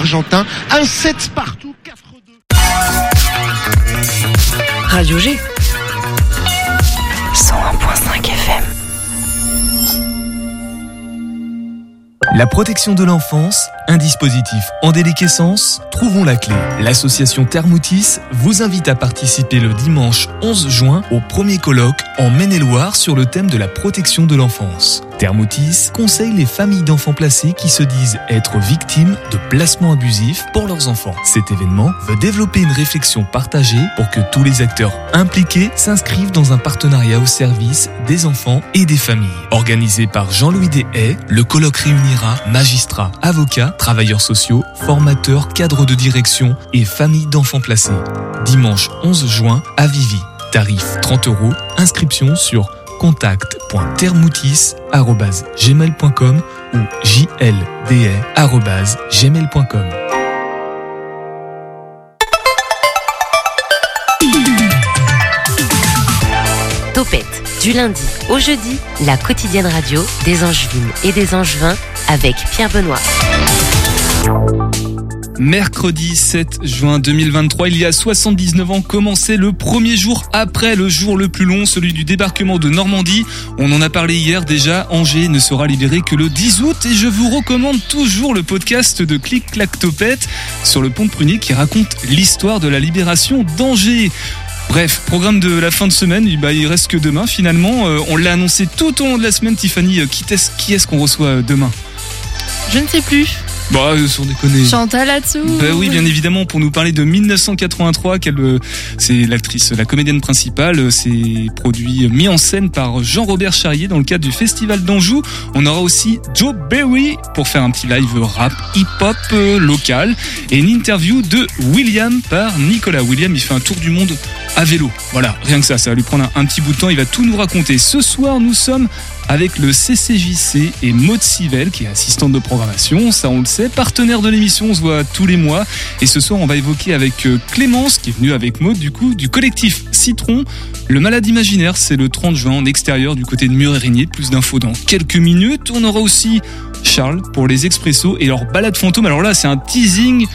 argentin. Un 7 partout, 4-2. Radio G. 101.5 FM. La protection de l'enfance, un dispositif en déliquescence, trouvons la clé. L'association Thermoutis vous invite à participer le dimanche 11 juin au premier colloque en Maine-et-Loire sur le thème de la protection de l'enfance. Thermoutis conseille les familles d'enfants placés qui se disent être victimes de placements abusifs pour leurs enfants. Cet événement veut développer une réflexion partagée pour que tous les acteurs impliqués s'inscrivent dans un partenariat au service des enfants et des familles. Organisé par Jean-Louis Deshaies, le colloque réunira magistrats, avocats, travailleurs sociaux, formateurs, cadres de direction et familles d'enfants placés. Dimanche 11 juin à Vivi. Tarif 30 euros. Inscription sur contact.termoutis.gmail.com ou jlda.gmail.com. Topette, du lundi au jeudi, la quotidienne radio des Angevines et des Angevins avec Pierre Benoît. Mercredi 7 juin 2023, il y a 79 ans, commençait le premier jour après le jour le plus long, celui du débarquement de Normandie. On en a parlé hier déjà, Angers ne sera libéré que le 10 août et je vous recommande toujours le podcast de Clic Clac Topette sur le pont de Prunier qui raconte l'histoire de la libération d'Angers. Bref, programme de la fin de semaine, bah, il reste que demain finalement. Euh, on l'a annoncé tout au long de la semaine, Tiffany. Qui est-ce qui est qu'on reçoit euh, demain? Je ne sais plus. Bah, euh, sans déconner. Chantal là-dessous. Bah oui, bien évidemment, pour nous parler de 1983, qu'elle, euh, c'est l'actrice, la comédienne principale, euh, c'est produit, mis en scène par Jean-Robert Charrier dans le cadre du Festival d'Anjou. On aura aussi Joe Berry pour faire un petit live rap hip-hop local et une interview de William par Nicolas. William, il fait un tour du monde à vélo. Voilà, rien que ça, ça va lui prendre un, un petit bout de temps, il va tout nous raconter. Ce soir, nous sommes avec le CCJC et Maud Sivel, qui est assistante de programmation, ça on le sait, partenaire de l'émission, on se voit tous les mois. Et ce soir, on va évoquer avec euh, Clémence, qui est venue avec Maud, du coup, du collectif Citron, le malade imaginaire, c'est le 30 juin en extérieur du côté de Mur-Érigné. Plus d'infos dans quelques minutes. On aura aussi Charles pour les expressos et leur balade fantôme. Alors là, c'est un teasing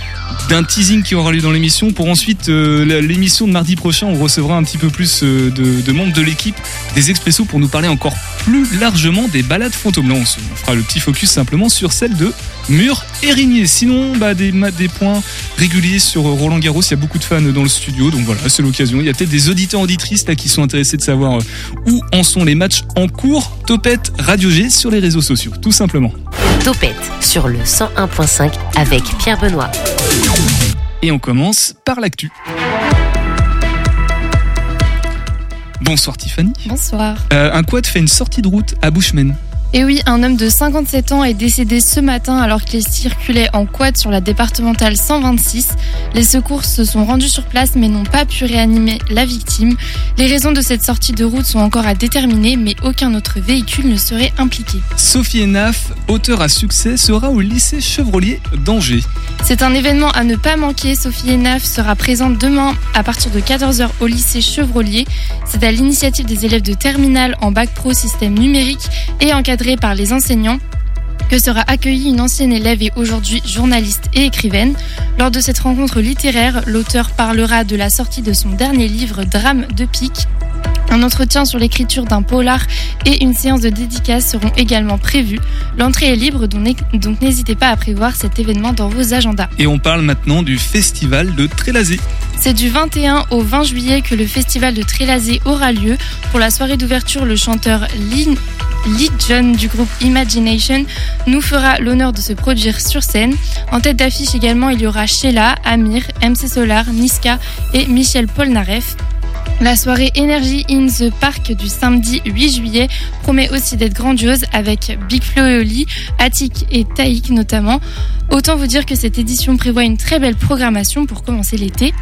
d'un teasing qui aura lieu dans l'émission. Pour ensuite, euh, l'émission de mardi prochain, on recevra un petit peu plus euh, de, de membres de l'équipe des expressos pour nous parler encore plus largement des balades fantômes. Là, on, se, on fera le petit focus simplement sur celle de Mur Érigné. Sinon, bah, des, des points réguliers sur Roland Garros. Il y a beaucoup de fans dans le studio, donc voilà, c'est l'occasion. Il y a peut-être des auditeurs auditrices là qui sont intéressés de savoir euh, où en sont les matchs en cours. Topette Radio G sur les réseaux sociaux, tout simplement. Topette sur le 101.5 avec Pierre Benoît. Et on commence par l'actu. Bonsoir Tiffany. Bonsoir. Euh, un quad fait une sortie de route à Bushman. Et oui, un homme de 57 ans est décédé ce matin alors qu'il circulait en quad sur la départementale 126. Les secours se sont rendus sur place mais n'ont pas pu réanimer la victime. Les raisons de cette sortie de route sont encore à déterminer mais aucun autre véhicule ne serait impliqué. Sophie Enaf, auteur à succès, sera au lycée Chevrolier d'Angers. C'est un événement à ne pas manquer. Sophie Enaf sera présente demain à partir de 14h au lycée Chevrolier. C'est à l'initiative des élèves de terminale en bac pro système numérique et par les enseignants que sera accueillie une ancienne élève et aujourd'hui journaliste et écrivaine. Lors de cette rencontre littéraire, l'auteur parlera de la sortie de son dernier livre Drame de pique. Un entretien sur l'écriture d'un polar et une séance de dédicace seront également prévus. L'entrée est libre, donc n'hésitez pas à prévoir cet événement dans vos agendas. Et on parle maintenant du festival de Trélazé. C'est du 21 au 20 juillet que le festival de Trélazé aura lieu. Pour la soirée d'ouverture, le chanteur Lynn Lee John du groupe Imagination nous fera l'honneur de se produire sur scène. En tête d'affiche également, il y aura Sheila, Amir, MC Solar, Niska et Michel Polnareff. La soirée Energy in the Park du samedi 8 juillet promet aussi d'être grandiose avec Big Flo et Oli, Attic et Taïk notamment. Autant vous dire que cette édition prévoit une très belle programmation pour commencer l'été.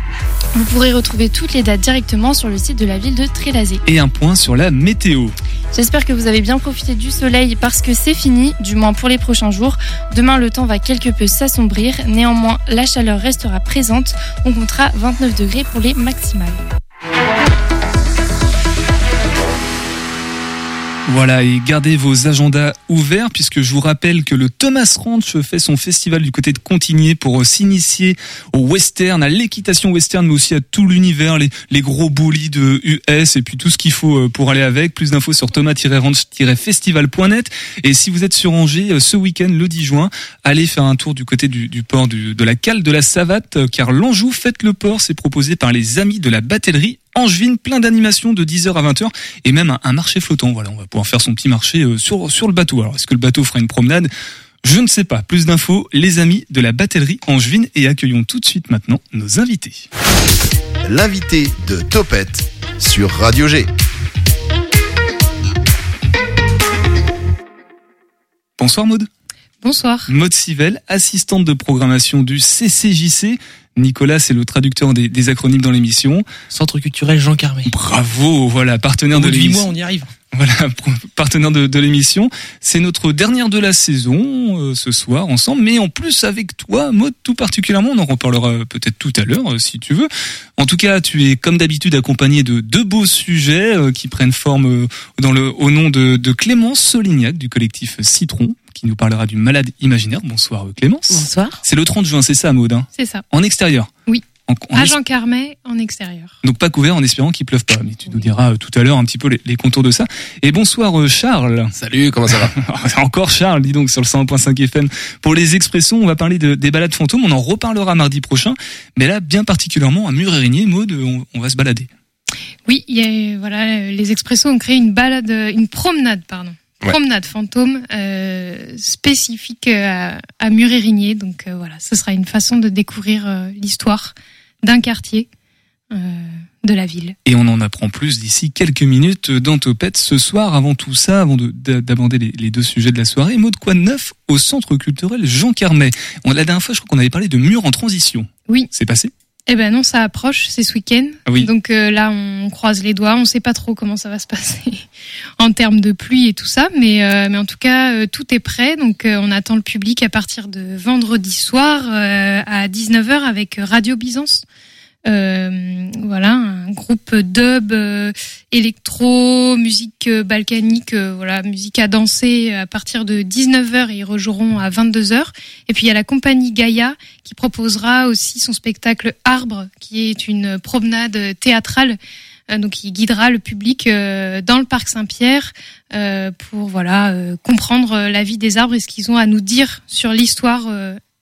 Vous pourrez retrouver toutes les dates directement sur le site de la ville de Trélazé. Et un point sur la météo. J'espère que vous avez bien profité du soleil parce que c'est fini, du moins pour les prochains jours. Demain, le temps va quelque peu s'assombrir. Néanmoins, la chaleur restera présente. On comptera 29 degrés pour les maximales. Voilà, et gardez vos agendas ouverts puisque je vous rappelle que le Thomas Ranch fait son festival du côté de Contigné pour euh, s'initier au western, à l'équitation western, mais aussi à tout l'univers, les, les gros de US et puis tout ce qu'il faut euh, pour aller avec. Plus d'infos sur thomas-ranch-festival.net. Et si vous êtes sur Angers euh, ce week-end, le 10 juin, allez faire un tour du côté du, port de la cale de la Savate, car l'Anjou Fête le port, c'est proposé par les amis de la batellerie Angevine, plein d'animations de 10h à 20h et même un, marché flottant. Voilà, on va pouvoir faire son petit marché euh, sur, sur le bateau. Alors, est-ce que le bateau fera une promenade? Je ne sais pas. Plus d'infos, les amis de la batterie Angevine et accueillons tout de suite maintenant nos invités. L'invité de Topette sur Radio G. Bonsoir Maude. Bonsoir. Maude Sivel, assistante de programmation du CCJC. Nicolas, c'est le traducteur des, acronymes dans l'émission. Centre culturel Jean Carmé. Bravo, voilà, partenaire de l'émission. mois, on y arrive. Voilà, partenaire de, l'émission. C'est notre dernière de la saison euh, ce soir ensemble, mais en plus avec toi, Maud, tout particulièrement. On en reparlera peut-être tout à l'heure euh, si tu veux. En tout cas, tu es comme d'habitude accompagné de deux beaux sujets euh, qui prennent forme dans le au nom de, de Clémence Solignac du collectif Citron qui nous parlera du malade imaginaire. Bonsoir Clémence. Bonsoir. C'est le 30 juin, c'est ça Maud hein C'est ça. En extérieur Oui. En, à Jean Carmet, en extérieur. Donc pas couvert en espérant qu'il pleuve pas. Mais tu nous diras euh, tout à l'heure un petit peu les, contours de ça. Et bonsoir euh, Charles. Salut, comment ça va Encore Charles, dis donc sur le 101.5 FM. Pour les expressions, on va parler de, des balades fantômes. On en reparlera mardi prochain. Mais là, bien particulièrement à Mur-Érigné, Maud, on, on va se balader. Oui, il y a, voilà, les expressos ont créé une balade, une promenade, pardon promenade fantôme euh, spécifique à, à Murérigné. Donc euh, voilà, ce sera une façon de découvrir euh, l'histoire d'un quartier de la ville. Et on en apprend plus d'ici quelques minutes dans Topette ce soir. Avant tout ça, avant d'aborder les, les, deux sujets de la soirée, mot de quoi neuf au centre culturel Jean Carmet. On, la dernière fois, je crois qu'on avait parlé de murs en transition. Oui. C'est passé? Eh ben non, ça approche, c'est ce week-end. Ah oui. Donc euh, là, on croise les doigts. On sait pas trop comment ça va se passer en termes de pluie et tout ça, mais euh, mais en tout cas, euh, tout est prêt. Donc on attend le public à partir de vendredi soir à 19h avec Radio Byzance. Euh, voilà, un groupe dub, euh, électro, musique euh, balkanique, voilà, musique à danser à partir de 19h et ils rejoueront à 22h. Et puis il y a la compagnie Gaïa qui proposera aussi son spectacle Arbre, qui est une promenade théâtrale donc qui guidera le public dans le parc Saint-Pierre pour voilà comprendre la vie des arbres et ce qu'ils ont à nous dire sur l'histoire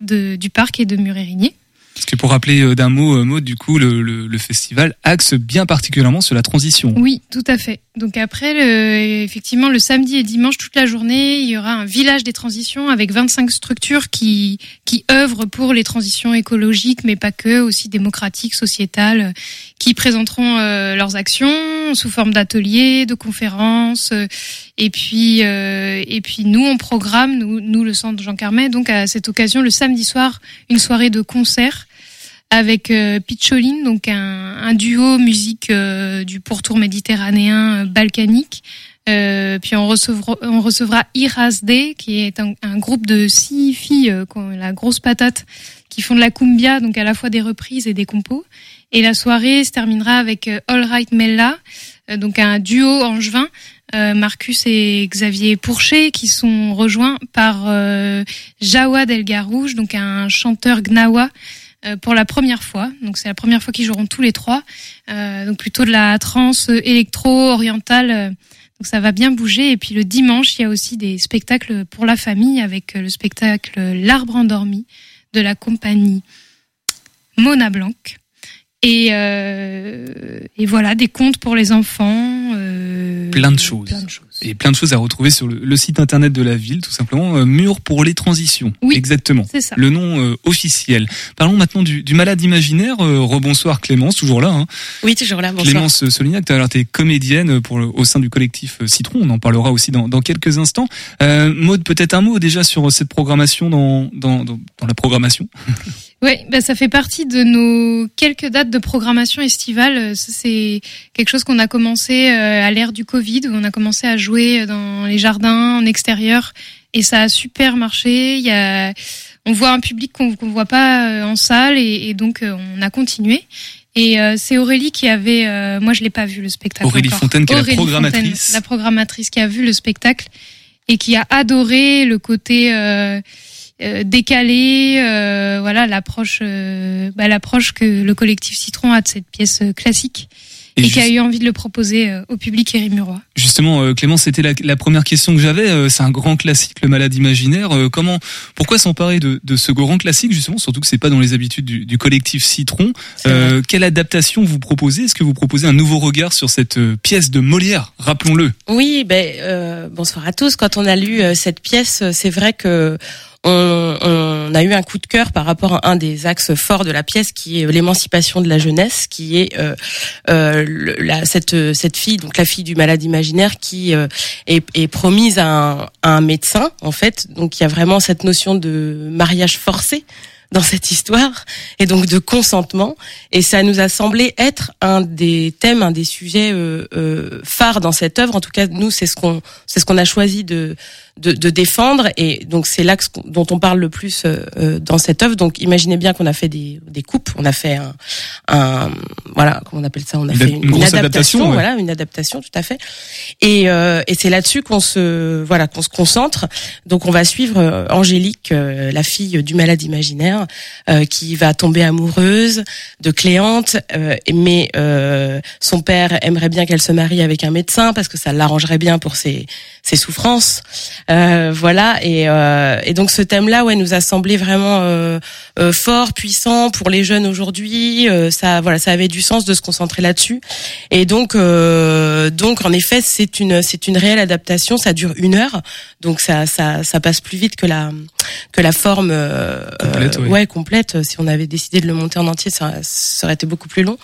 du parc et de Murérigné. Parce que pour rappeler euh, d'un mot, euh, mot du coup, le, le, le, festival axe bien particulièrement sur la transition. Oui, tout à fait. Donc après, le, effectivement, le samedi et dimanche, toute la journée, il y aura un village des transitions avec 25 structures qui, qui œuvrent pour les transitions écologiques, mais pas que, aussi démocratiques, sociétales, qui présenteront euh, leurs actions sous forme d'ateliers, de conférences. Et puis, et puis nous, on programme, nous, nous le centre Jean Carmet, donc à cette occasion, le samedi soir, une soirée de concert avec euh, donc un, un duo musique euh, du pourtour méditerranéen euh, balkanique. Euh, puis on recevra, on recevra Irazde, qui est un, groupe de six filles, euh, la grosse patate, qui font de la cumbia, donc à la fois des reprises et des compos. Et la soirée se terminera avec All Right Mella, donc un duo angevin, Marcus et Xavier Pourchet, qui sont rejoints par Jawad El donc un chanteur gnawa euh, pour la première fois. Donc c'est la première fois qu'ils joueront tous les trois. Euh, donc plutôt de la trance électro orientale. Euh, donc ça va bien bouger. Et puis le dimanche, il y a aussi des spectacles pour la famille avec le spectacle L'arbre endormi de la compagnie Mona Blanc. Et, euh, et voilà, des contes pour les enfants. Euh, plein de choses. Plein de choses et plein de choses à retrouver sur le, site internet de la ville, tout simplement. Euh, Mur pour les transitions. Oui, exactement. C'est ça. Le nom euh, officiel. Parlons maintenant du, du malade imaginaire. Euh, rebonsoir Clémence, toujours là. Hein. Oui, toujours là. Bonsoir. Clémence Solignac, tu es comédienne pour au sein du collectif Citron. On en parlera aussi dans, dans quelques instants. Euh, Maud, peut-être un mot déjà sur cette programmation dans, dans, dans, dans la programmation? Oui, bah ça fait partie de nos quelques dates de programmation estivale. C'est quelque chose qu'on a commencé à l'ère du Covid, où on a commencé à jouer dans les jardins, en extérieur, et ça a super marché. Il y a, on voit un public qu'on qu'on voit pas en salle et, et donc on a continué. Et c'est Aurélie qui avait, moi je l'ai pas vu le spectacle. Aurélie encore. Fontaine, qui est la programmatrice. Fontaine, la programmatrice qui a vu le spectacle et qui a adoré le côté euh, euh, décalé, euh, voilà l'approche, euh, bah, l'approche que le collectif Citron a de cette pièce classique et, qui a eu envie de le proposer euh, au public Érimurois. Justement, euh, Clément, c'était la, la première question que j'avais. Euh, C'est un grand classique, le malade imaginaire. Euh, comment, pourquoi s'emparer de, de ce grand classique justement, surtout que c'est pas dans les habitudes du, du collectif Citron. Euh, quelle adaptation vous proposez? Est-ce que vous proposez un nouveau regard sur cette euh, pièce de Molière? Rappelons-le. Oui, ben euh, bonsoir à tous. Quand on a lu euh, cette pièce, c'est vrai que on, on a eu un coup de cœur par rapport à un des axes forts de la pièce, qui est l'émancipation de la jeunesse, qui est euh, euh, la, cette cette fille, donc la fille du malade imaginaire, qui euh, est, est promise à un, à un médecin, en fait. Donc il y a vraiment cette notion de mariage forcé dans cette histoire et donc de consentement et ça nous a semblé être un des thèmes un des sujets euh, euh, phares dans cette œuvre en tout cas nous c'est ce qu'on c'est ce qu'on a choisi de de, de défendre. Et donc c'est l'axe dont on parle le plus euh, euh, dans cette œuvre. Donc imaginez bien qu'on a fait des des coupes. On a fait un, un voilà comment on appelle ça? On a Une fait une grosse adaptation, ouais. voilà une adaptation tout à fait. Et euh, et c'est là-dessus qu'on se voilà qu'on se concentre. Donc on va suivre euh, Angélique euh, la fille du malade imaginaire euh, qui va tomber amoureuse de Cléante, euh, mais euh, son père aimerait bien qu'elle se marie avec un médecin parce que ça l'arrangerait bien pour ses, ses souffrances. Euh, voilà, et, euh, et donc ce thème-là, ouais, nous a semblé vraiment euh, euh, fort, puissant pour les jeunes aujourd'hui. Euh, ça, voilà, ça avait du sens de se concentrer là-dessus. Et donc, euh, donc en effet, c'est une, c'est une réelle adaptation. Ça dure une heure, donc ça, ça, ça passe plus vite que la, que la forme euh, Complète, ouais. ouais, complète. Si on avait décidé de le monter en entier, ça, ça aurait été beaucoup plus long.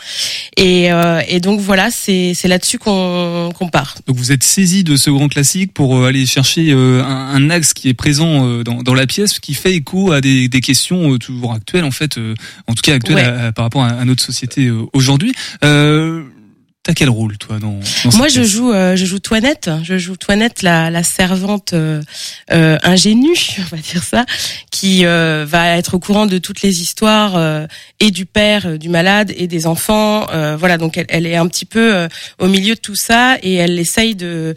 Et, euh, et donc voilà, c'est c'est là-dessus qu'on qu'on part. Donc vous êtes saisi de ce grand classique pour euh, aller chercher euh, un, un axe qui est présent euh, dans, dans la pièce, qui fait écho à des, des questions euh, toujours actuelles en fait, euh, en tout cas actuelles Ouais. à- à- par rapport à, à notre société euh, aujourd'hui. Euh, T'as quel rôle toi dans, dans Moi, je joue, euh, je joue Toinette. Je joue Toinette, la, la servante euh, euh, ingénue, on va dire ça, qui euh, va être au courant de toutes les histoires euh, et du père du malade et des enfants. Euh, voilà, donc elle, elle est un petit peu euh, au milieu de tout ça et elle essaye de.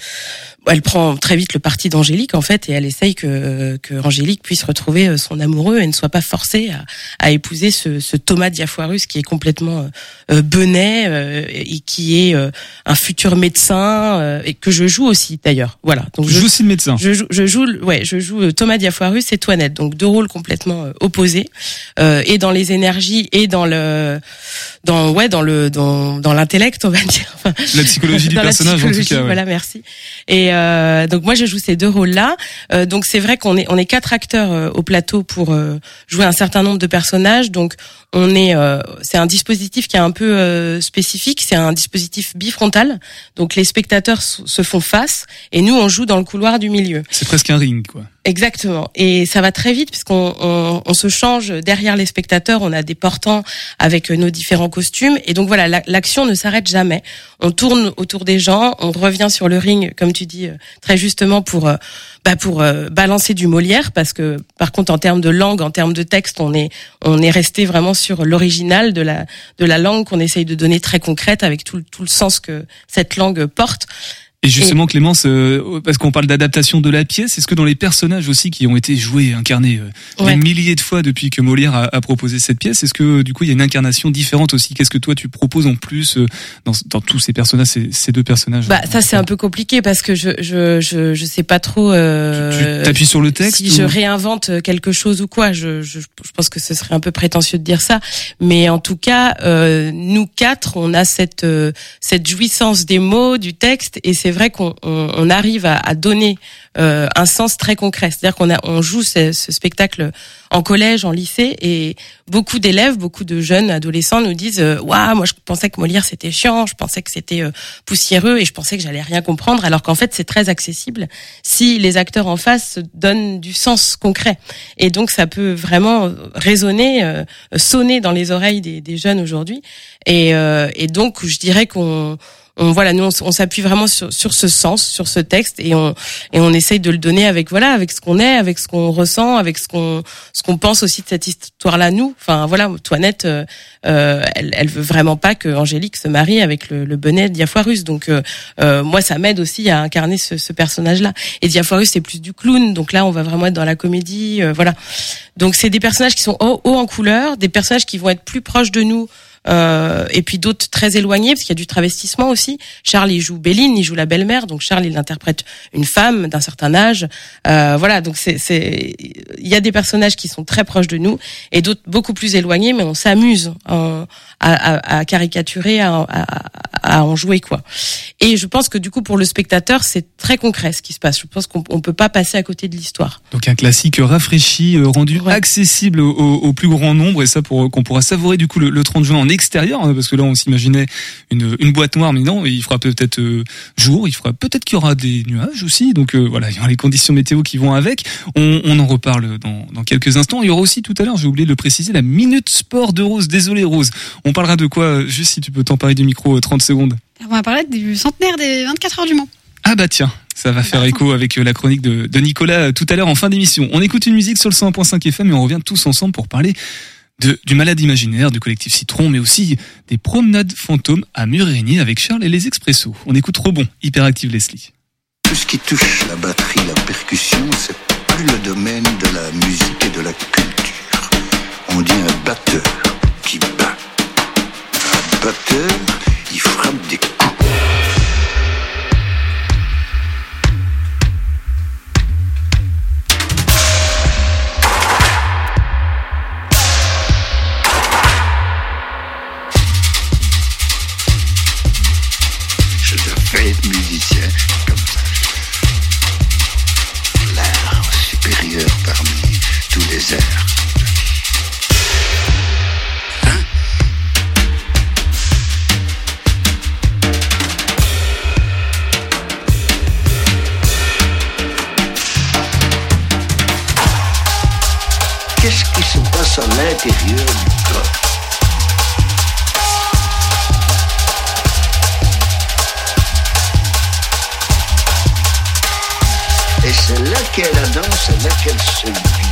Elle prend très vite le parti d'Angélique en fait et elle essaye que, que Angélique puisse retrouver euh, son amoureux et ne soit pas forcée à, à épouser ce, ce Thomas Diafoirus qui est complètement euh, euh, benet euh, et qui est euh, un futur médecin euh, et que je joue aussi d'ailleurs. Voilà. Donc Je joue aussi le médecin. je joue, je joue, ouais, je joue Thomas Diafoirus et Toinette, donc deux rôles complètement opposés, euh, et dans les énergies et dans le, dans ouais, dans le, dans, dans l'intellect, on va dire. Enfin, La psychologie du personnage en tout cas. ouais. Voilà, merci. Et euh, donc moi je joue ces deux rôles-là. Euh, donc c'est vrai qu'on est on est quatre acteurs euh, au plateau pour euh, jouer un certain nombre de personnages. Donc on est euh, c'est un dispositif qui est un peu euh, spécifique. C'est un dispositif bifrontal. Donc les spectateurs se font face et nous on joue dans le couloir du milieu. C'est presque un ring quoi. Exactement. Et ça va très vite puisqu'on on, on se change derrière les spectateurs. On a des portants avec euh, nos différents costumes. Et donc voilà, la- l'action ne s'arrête jamais. On tourne autour des gens, on revient sur le ring, comme tu dis euh, très justement, pour euh, bah pour balancer du Molière. Parce que par contre, en termes de langue, en termes de texte, on est on est resté vraiment sur l'original de la de la langue qu'on essaye de donner très concrète avec tout, tout le sens que cette langue porte. Et justement, Clémence, euh, parce qu'on parle d'adaptation de la pièce, est-ce que dans les personnages aussi qui ont été joués, incarnés euh, Ouais. des milliers de fois depuis que Molière a, a proposé cette pièce, est-ce que du coup il y a une incarnation différente aussi? Qu'est-ce que toi tu proposes en plus euh, dans, dans tous ces personnages, ces, ces deux personnages? Bah ça c'est un peu compliqué parce que je je je, je sais pas trop. Tu Euh, t'appuies sur le texte si ou- je réinvente quelque chose ou quoi, je, je, je pense que ce serait un peu prétentieux de dire ça, mais en tout cas, euh, nous quatre, on a cette euh, cette jouissance des mots, du texte, et c'est vrai qu'on on, on arrive à, à donner euh, un sens très concret. C'est-à-dire qu'on on joue ce, ce spectacle en collège, en lycée, et beaucoup d'élèves, beaucoup de jeunes adolescents nous disent waouh, moi je pensais que Molière c'était chiant, je pensais que c'était euh, poussiéreux, et je pensais que j'allais rien comprendre, alors qu'en fait c'est très accessible si les acteurs en face donnent du sens concret. Et donc ça peut vraiment résonner, euh, sonner dans les oreilles des, des jeunes aujourd'hui. Et, euh, et donc je dirais qu'on on voilà, nous on, s'appuie vraiment sur, sur ce sens, sur ce texte, et on et on essaye de le donner avec voilà, avec ce qu'on est, avec ce qu'on ressent, avec ce qu'on ce qu'on pense aussi de cette histoire-là. Nous, enfin voilà, Toinette, euh, euh, elle, elle veut vraiment pas que Angélique se marie avec le, le bonnet Diafoirus. Donc euh, euh, moi, ça m'aide aussi à incarner ce, ce personnage-là. Et Diafoirus, c'est plus du clown, donc là, on va vraiment être dans la comédie, voilà. Donc c'est des personnages qui sont haut, haut en couleur, des personnages qui vont être plus proches de nous euh, et puis d'autres très éloignés parce qu'il y a du travestissement aussi. Charles il joue Béline, il joue la belle-mère, donc Charles il interprète une femme d'un certain âge. Euh, voilà, donc c'est c'est il y a des personnages qui sont très proches de nous et d'autres beaucoup plus éloignés, mais on s'amuse à, à, à, caricaturer, à, à, en jouer quoi. Et je pense que du coup pour le spectateur c'est très concret ce qui se passe. Je pense qu'on on peut pas passer à côté de l'histoire. Donc un classique rafraîchi, euh, rendu accessible au, au, plus grand nombre et ça pour qu'on pourra savourer du coup le, le 30 juin en extérieur, hein, parce que là on s'imaginait une, une boîte noire, mais non, il fera peut-être euh, jour, il fera peut-être qu'il y aura des nuages aussi, donc euh, voilà, il y aura les conditions météo qui vont avec. On, on en reparle dans, dans, quelques instants. Il y aura aussi tout à l'heure, j'ai oublié de le préciser, la minute sport de Rose. Désolé Rose, on parlera de quoi euh, Juste si tu peux t'emparer du micro 30 secondes. On va parler du centenaire des 24 heures du Mans. Ah bah tiens, ça va faire écho avec la chronique de, de Nicolas tout à l'heure en fin d'émission. On écoute une musique sur le 101.5 FM et on revient tous ensemble pour parler du malade imaginaire, du collectif Citron, mais aussi des promenades fantômes à Murigny avec Charles et les Expressos. On écoute Rebond, hyperactive Leslie. Tout ce qui touche la batterie, la percussion, c'est plus le domaine de la musique et de la culture. On dit un batteur qui bat. Un batteur, il frappe des coups. Et c'est là qu'est la danse, c'est là qu'elle se vit.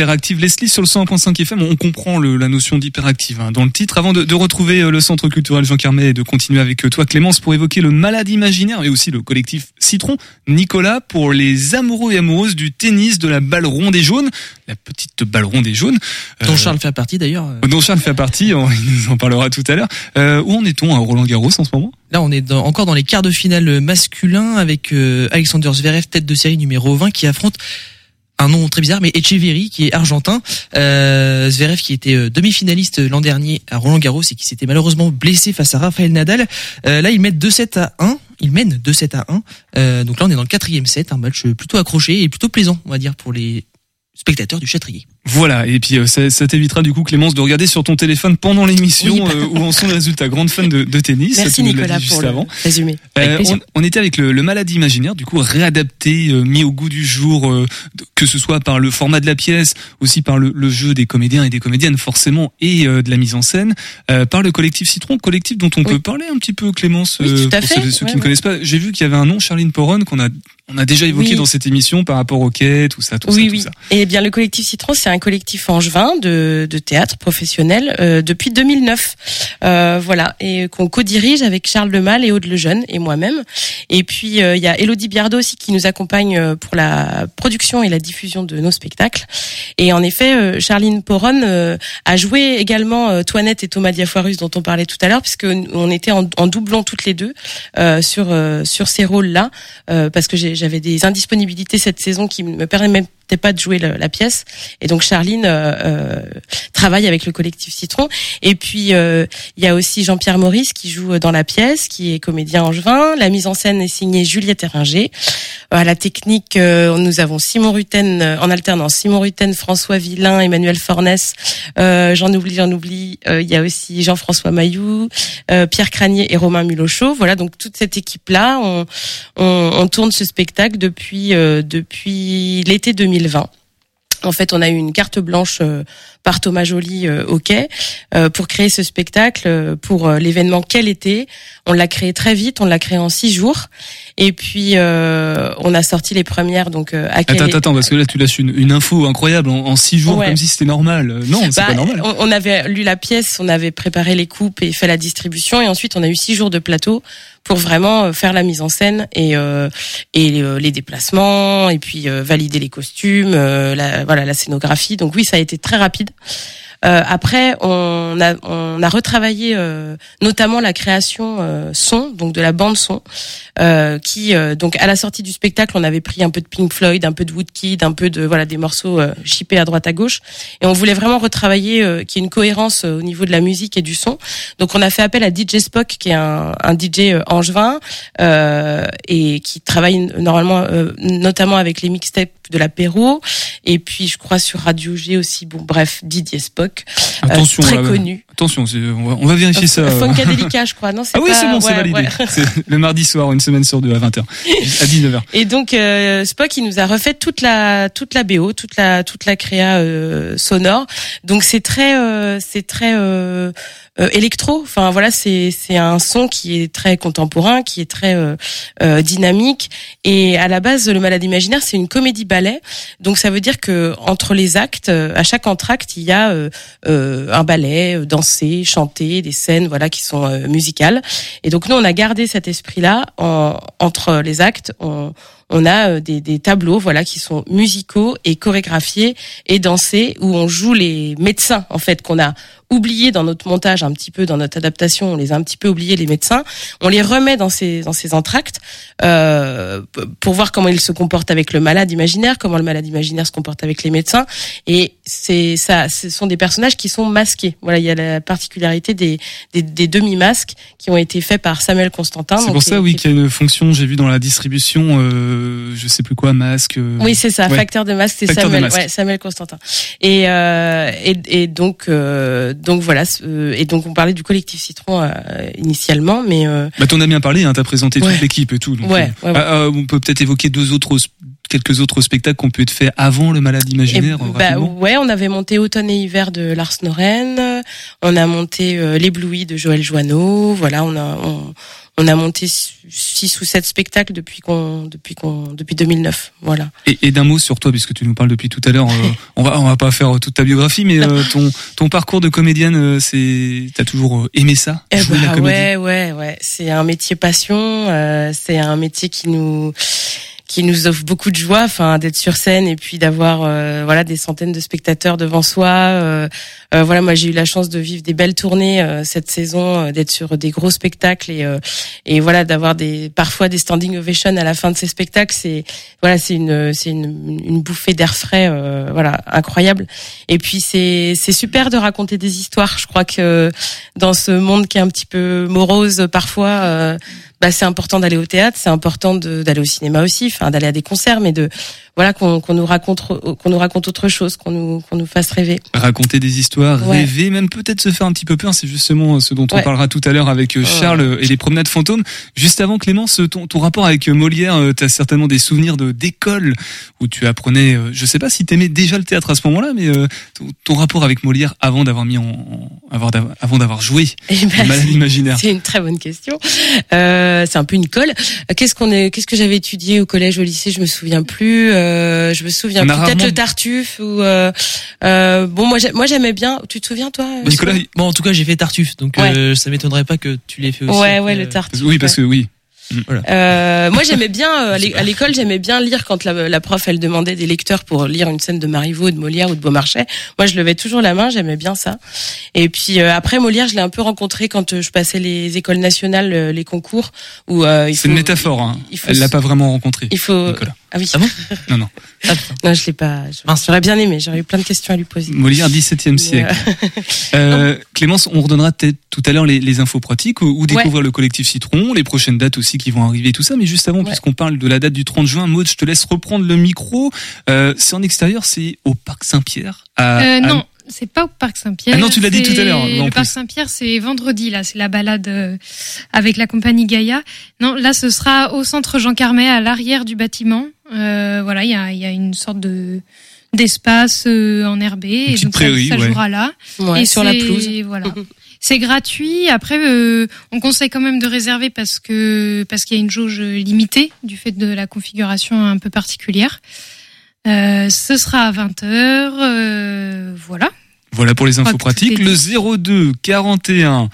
Rebond d'hyperactive Leslie sur le 100.5 FM. On comprend le, la notion d'hyperactive hein, dans le titre. Avant de, de, retrouver euh, le centre culturel Jean Carmet et de continuer avec euh, toi Clémence pour évoquer le malade imaginaire et aussi le collectif Citron. Nicolas pour les amoureux et amoureuses du tennis de la balle ronde et jaune, la petite balle ronde et jaune. Dont euh, Charles fait partie d'ailleurs. Dont Charles fait partie. On, il nous en parlera tout à l'heure. Euh, où en est-on à Roland Garros en ce moment? Là, on est dans, encore dans les quarts de finale masculins avec euh, Alexander Zverev, tête de série numéro 20, qui affronte un nom très bizarre, mais Echeverry qui est argentin, euh, Zverev qui était euh, demi-finaliste l'an dernier à Roland Garros et qui s'était malheureusement blessé face à Rafael Nadal. Euh, là, ils mettent 2-7 à 1. Ils mènent 2-7 à 1. Euh, donc là, on est dans le quatrième set, un match plutôt accroché et plutôt plaisant, on va dire, pour les spectateurs du Châtrier. Voilà, et puis euh, ça, ça t'évitera du coup Clémence de regarder sur ton téléphone pendant l'émission Oui, euh, où en sont les résultats. Grande fan de, de tennis. Merci Nicolas pour juste le avant. résumé. Euh, on, on était avec le, le maladie imaginaire, du coup réadapté, euh, mis au goût du jour, euh, que ce soit par le format de la pièce, aussi par le, le jeu des comédiens et des comédiennes forcément, et euh, de la mise en scène, euh, par le collectif Citron, collectif dont on Oui. peut parler un petit peu, Clémence, Oui, tout à pour fait. ceux, ceux qui ne ouais. connaissent pas. J'ai vu qu'il y avait un nom, Charline Poron, qu'on a on a déjà évoqué Oui. dans cette émission par rapport au quai, tout ça, tout oui, ça, tout oui. ça. Et bien, le collectif Citron, c'est un collectif angevin de, de théâtre professionnel euh, depuis 2009. Euh, voilà, et qu'on co-dirige avec Charles Lemal et Aude Lejeune et moi-même. Et puis, euh, il y a Elodie Biardot aussi qui nous accompagne euh, pour la production et la diffusion de nos spectacles. Et en effet, euh, Charline Poron euh, a joué également Toinette et Thomas Diafoirus dont on parlait tout à l'heure, puisque on était en, en doublon toutes les deux euh, sur euh, sur ces rôles-là, euh, parce que j'ai- j'avais des indisponibilités cette saison qui me permettent pas de jouer la pièce. Et donc Charline euh, euh, travaille avec le collectif Citron. Et puis euh, il y a aussi Jean-Pierre Maurice qui joue dans la pièce, qui est comédien angevin. La mise en scène est signée Juliette Eringer. Euh, À la technique, euh, nous avons Simon Rutten euh, en alternance. Simon Rutten, François Villain, Emmanuel Fornès. Euh, j'en oublie, j'en oublie. Euh, Il y a aussi Jean-François Mailloux, euh, Pierre Cranier et Romain Mulochot. Voilà, donc toute cette équipe-là, on, on, on tourne ce spectacle depuis euh, depuis l'été 2020. En fait, on a eu une carte blanche euh, par Thomas Joly euh, au Quai euh, pour créer ce spectacle pour l'événement Quel été. On l'a créé très vite, on l'a créé en six jours. Et puis, euh, on a sorti les premières donc à Attends, attends, attends, parce que là tu lâches une, une info incroyable en, en six jours Ouais. comme si c'était normal. Non, c'est Bah, pas normal. On, on avait lu la pièce, on avait préparé les coupes et fait la distribution, et ensuite on a eu six jours de plateau pour vraiment euh, faire la mise en scène et euh, et euh, les déplacements et puis valider les costumes, la, voilà la scénographie. Donc oui, ça a été très rapide. Euh, après, on a on a retravaillé euh, notamment la création euh, son, donc de la bande son, qui donc à la sortie du spectacle, on avait pris un peu de Pink Floyd, un peu de Woodkid, un peu de voilà des morceaux chippés à droite à gauche, et on voulait vraiment retravailler euh, qu'il y ait une cohérence au niveau de la musique et du son. Donc on a fait appel à DJ Spock, qui est un, un DJ angevin euh, et qui travaille normalement euh, notamment avec les mixtapes de l'apéro, et puis je crois sur Radio G aussi. Bon bref, DJ Spock, euh, Attention, très là, connu. Attention, on va, on va vérifier ça. euh. Funkadelica, je crois. Non, c'est Ah oui, c'est bon, c'est validé. le mardi soir, une semaine sur deux à 20h, à 19h. Et donc euh, Spock, il nous a refait toute la toute la BO, toute la toute la créa sonore. Donc c'est très euh, c'est très électro. Enfin voilà, c'est c'est un son qui est très contemporain, qui est très euh, euh, dynamique. Et à la base, le Malade imaginaire, c'est une comédie ballet. Donc ça veut dire que entre les actes, euh, à chaque entracte, il y a euh, euh, un ballet, euh, danser, chanter, des scènes, voilà, qui sont euh, musicales. Et donc nous, on a gardé cet esprit-là en, entre les actes. On, on a euh, des, des tableaux, voilà, qui sont musicaux et chorégraphiés et dansés, où on joue les médecins, en fait, qu'on a oubliés dans notre montage un petit peu, dans notre adaptation, on les a un petit peu oubliés les médecins. On les remet dans ces dans ces entractes euh, pour voir comment ils se comportent avec le malade imaginaire, comment le malade imaginaire se comporte avec les médecins. Et c'est ça, ce sont des personnages qui sont masqués. Voilà, il y a la particularité des des, des demi-masques qui ont été faits par Samuel Constantin. C'est pour ça, oui, qui- qu'il y a une fonction, j'ai vu dans la distribution, euh, je sais plus quoi, masque. euh, Oui, c'est ça, ouais. facteur de masque, c'est Samuel, ouais, Samuel Constantin. Et, euh, et, et donc, euh, donc voilà, ce- et donc on parlait du collectif Citron euh, initialement, mais euh, Bah, t'en as bien parlé, hein, t'as présenté Ouais. toute l'équipe et tout. Donc, Ouais, euh, ouais, ouais. ah, ah, on peut peut-être évoquer deux autres, quelques autres spectacles qu'on peut être fait avant le malade Et, imaginaire. euh, bah, rapidement. ouais, on avait monté Automne et Hiver de Lars Noren, on a monté euh, L'ébloui de Joël Joanneau, voilà, on a on, on a monté six ou sept spectacles depuis qu'on depuis qu'on depuis 2009, voilà. Et, et d'un mot sur toi, puisque tu nous parles depuis tout à l'heure, euh, on va on va pas faire toute ta biographie, mais euh, ton ton parcours de comédienne, euh, c'est t'as toujours aimé ça, Eh la bah, comédie? ouais, ouais, ouais. C'est un métier passion. euh, c'est un métier qui nous qui nous offre beaucoup de joie, enfin d'être sur scène et puis d'avoir euh, voilà des centaines de spectateurs devant soi. Euh, voilà, moi j'ai eu la chance de vivre des belles tournées euh, cette saison, euh, d'être sur des gros spectacles et euh, et voilà d'avoir des parfois des standing ovations à la fin de ces spectacles. C'est voilà, c'est une c'est une, une bouffée d'air frais, euh, voilà, incroyable. Et puis c'est c'est super de raconter des histoires. Je crois que dans ce monde qui est un petit peu morose parfois, bah, c'est important d'aller au théâtre, c'est important d'aller au cinéma aussi, enfin d'aller à des concerts, mais de voilà qu'on nous raconte qu'on nous raconte autre chose, qu'on nous qu'on nous fasse rêver. Raconter des histoires, Ouais. rêver, même peut-être se faire un petit peu peur. C'est justement ce dont on Ouais. parlera tout à l'heure avec euh, Charles euh, et les promenades fantômes. Juste avant, Clémence, ton, ton rapport avec euh, Molière, tu as certainement des souvenirs de d'école où tu apprenais. euh, je sais pas si t'aimais déjà le théâtre à ce moment-là, mais euh, ton, ton rapport avec Molière avant d'avoir mis en, en- avant d'avoir avant d'avoir joué Eh ben, malade c'est- imaginaire. C'est une très bonne question. Euh, c'est un peu une colle. Euh, Qu'est-ce qu'on est, qu'est-ce que j'avais étudié au collège, au lycée Je me souviens plus. Euh, je me souviens. Peut-être rarement- le Tartuffe ou euh, euh, bon moi moi j'aimais bien. Tu te souviens toi euh, Nicolas, Bon, en tout cas, j'ai fait Tartuffe, donc Ouais. euh, ça m'étonnerait pas que tu l'aies fait aussi. Ouais ouais le euh, Tartuffe. oui, parce que oui. Euh, moi j'aimais bien euh, à l'é- à l'école j'aimais bien lire quand la, la prof elle demandait des lecteurs pour lire une scène de Marivaux, de Molière ou de Beaumarchais. Moi je levais toujours la main, j'aimais bien ça. Et puis euh, après Molière je l'ai un peu rencontré quand je passais les écoles nationales, les concours où euh, C'est une métaphore. Hein. il faut Elle l'a pas vraiment rencontré. Il faut Nicolas. Ah oui. Ah bon? Non, non. Non, je l'ai pas. J'aurais bien aimé. J'aurais eu plein de questions à lui poser. Molière, 17e siècle. Clémence, on redonnera peut-être tout à l'heure les, les infos pratiques ou découvrir le collectif Citron, les prochaines dates aussi qui vont arriver, tout ça. Mais juste avant, puisqu'on parle de la date du 30 juin, Maud, je te laisse reprendre le micro. Euh, c'est en extérieur, c'est au Parc Saint-Pierre. à- Euh, à- non, c'est pas au Parc Saint-Pierre. Ah non, tu l'as dit tout à l'heure, en Le Parc. Saint-Pierre, c'est vendredi, là. C'est la balade euh, avec la compagnie Gaïa. Non, là, ce sera au centre Jean Carmet, à l'arrière du bâtiment. Euh, voilà, il y a, il y a une sorte de d'espace euh, enherbé. et donc, ça- prairie, ça, ouais. jouera là. Ouais, Et sur la pelouse. Voilà. C'est gratuit. Après, euh, on conseille quand même de réserver parce que parce qu'il y a une jauge limitée du fait de la configuration un peu particulière. Euh, ce sera à 20 h voilà. Voilà pour les infos pratiques. Le 02 41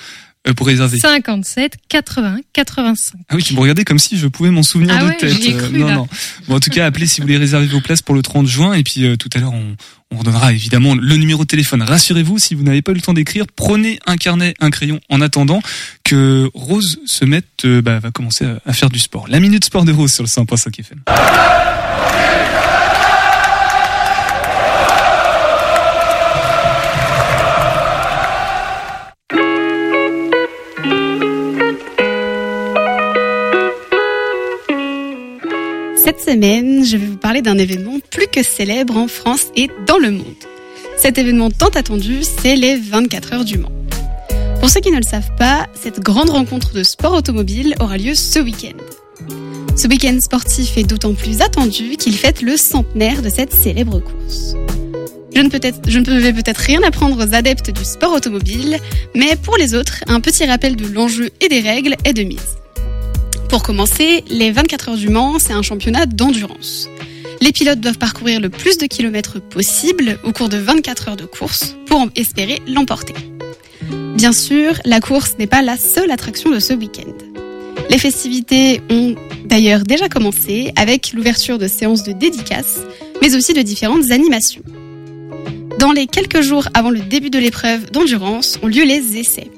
euh, pour réserver. 57 80 85. Ah oui, tu me regardais comme si je pouvais m'en souvenir Ah de ouais, tête. Euh, cru, non, non. Bon, en tout cas, appelez si vous voulez réserver vos places pour le 30 juin. Et puis euh, tout à l'heure, on, on redonnera évidemment le numéro de téléphone. Rassurez-vous, si vous n'avez pas eu le temps d'écrire, prenez un carnet, un crayon en attendant que Rose se mette, euh, bah, va commencer à, à faire du sport. La minute sport de Rose sur le 100.5 FM. Cette semaine, je vais vous parler d'un événement plus que célèbre en France et dans le monde. Cet événement tant attendu, c'est les 24 heures du Mans. Pour ceux qui ne le savent pas, cette grande rencontre de sport automobile aura lieu ce week-end. Ce week-end sportif est d'autant plus attendu qu'il fête le centenaire de cette célèbre course. Je ne, ne vais peut-être rien apprendre aux adeptes du sport automobile, mais pour les autres, un petit rappel de l'enjeu et des règles est de mise. Pour commencer, les 24 heures du Mans, c'est un championnat d'endurance. Les pilotes doivent parcourir le plus de kilomètres possible au cours de 24 heures de course pour espérer l'emporter. Bien sûr, la course n'est pas la seule attraction de ce week-end. Les festivités ont d'ailleurs déjà commencé avec l'ouverture de séances de dédicaces, mais aussi de différentes animations. Dans les quelques jours avant le début de l'épreuve d'endurance ont lieu les essais.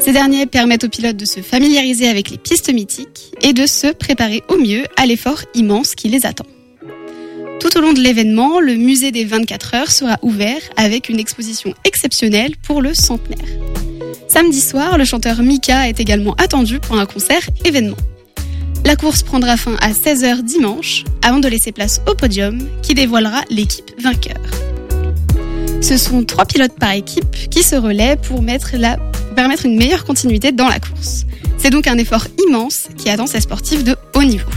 Ces derniers permettent aux pilotes de se familiariser avec les pistes mythiques et de se préparer au mieux à l'effort immense qui les attend. Tout au long de l'événement, le musée des 24 heures sera ouvert avec une exposition exceptionnelle pour le centenaire. Samedi soir, le chanteur Mika est également attendu pour un concert événement. La course prendra fin à 16h dimanche avant de laisser place au podium qui dévoilera l'équipe vainqueur. Ce sont trois pilotes par équipe qui se relaient pour permettre une meilleure continuité dans la course. C'est donc un effort immense qui attend ces sportifs de haut niveau.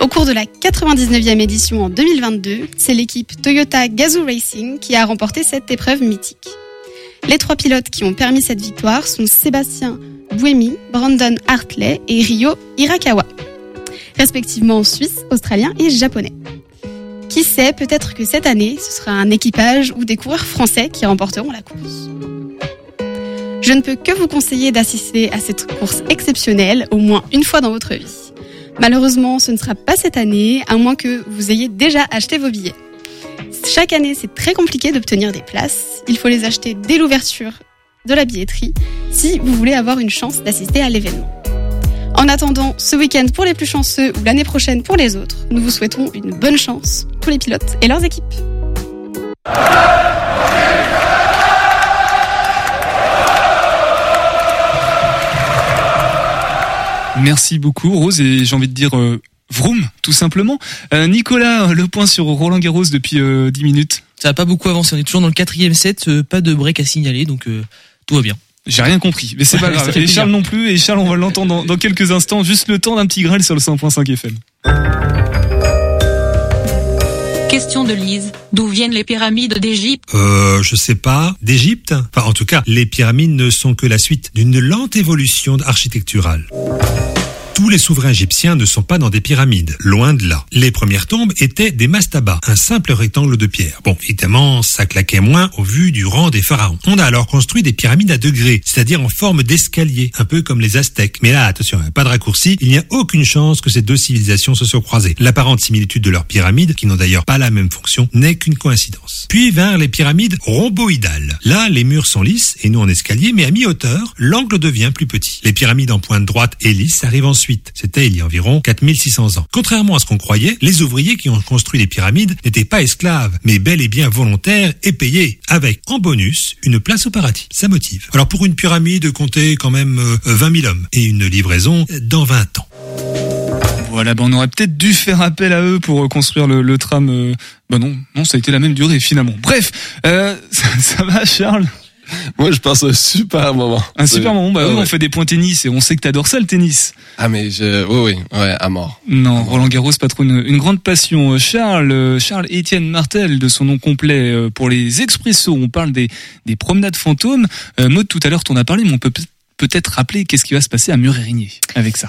Au cours de la 99e édition en 2022, c'est l'équipe Toyota Gazoo Racing qui a remporté cette épreuve mythique. Les trois pilotes qui ont permis cette victoire sont Sébastien Buemi, Brandon Hartley et Ryo Hirakawa, respectivement suisse, australien et japonais. Qui sait, peut-être que cette année, ce sera un équipage ou des coureurs français qui remporteront la course. Je ne peux que vous conseiller d'assister à cette course exceptionnelle au moins une fois dans votre vie. Malheureusement, ce ne sera pas cette année, à moins que vous ayez déjà acheté vos billets. Chaque année, c'est très compliqué d'obtenir des places. Il faut les acheter dès l'ouverture de la billetterie si vous voulez avoir une chance d'assister à l'événement. En attendant ce week-end pour les plus chanceux ou l'année prochaine pour les autres, nous vous souhaitons une bonne chance, tous les pilotes et leurs équipes. Merci beaucoup Rose et j'ai envie de dire euh, vroom tout simplement. Euh, Nicolas, le point sur Roland Garros depuis euh, 10 minutes. Ça n'a pas beaucoup avancé. On est toujours dans le quatrième set, euh, pas de break à signaler, donc euh, tout va bien. J'ai rien compris, mais c'est pas grave. Et. Charles non plus. Et Charles, on va l'entendre dans, dans quelques instants. Juste le temps d'un petit grêle sur le 100.5 FM. Question de Lise. D'où viennent les pyramides d'Égypte? Euh, je sais pas, d'Égypte? Enfin, en tout cas, les pyramides ne sont que la suite d'une lente évolution architecturale. Tous les souverains égyptiens ne sont pas dans des pyramides, loin de là. Les premières tombes étaient des mastabas, un simple rectangle de pierre. Bon, évidemment, ça claquait moins au vu du rang des pharaons. On a alors construit des pyramides à degrés, c'est-à-dire en forme d'escalier, un peu comme les Aztèques. Mais là, attention, pas de raccourci, il n'y a aucune chance que ces deux civilisations se soient croisées. L'apparente similitude de leurs pyramides, qui n'ont d'ailleurs pas la même fonction, n'est qu'une coïncidence. Puis vinrent les pyramides rhomboïdales. Là, les murs sont lisses et non en escalier, mais à mi-hauteur, l'angle devient plus petit. Les pyramides en pointe droite et lisse arrivent ensuite C'était il y a environ 4600 ans. Contrairement à ce qu'on croyait, les ouvriers qui ont construit les pyramides n'étaient pas esclaves, mais bel et bien volontaires et payés, avec en bonus une place au paradis. Ça motive. Alors pour une pyramide, comptez quand même euh, 20 000 hommes et une livraison dans 20 ans. Voilà, ben on aurait peut-être dû faire appel à eux pour construire le, tram. euh, Ben non, non, ça a été la même durée finalement. Bref, euh, ça va, Charles? Moi, je passe un super moment. Un super moment. Bah Ah oui, ouais. on fait des points tennis et on sait que t'adores ça le tennis. Ah, mais je, oui, oui, ouais, à mort. Non, Roland Garros, pas trop une, une grande passion. Euh, Charles, euh, Charles Étienne Martel, de son nom complet, euh, pour les expressos, on parle des, des promenades fantômes. Euh, Maud, tout à l'heure, t'en as parlé, mais on peut peut- peut-être rappeler qu'est-ce qui va se passer à Mur-Érigné avec ça.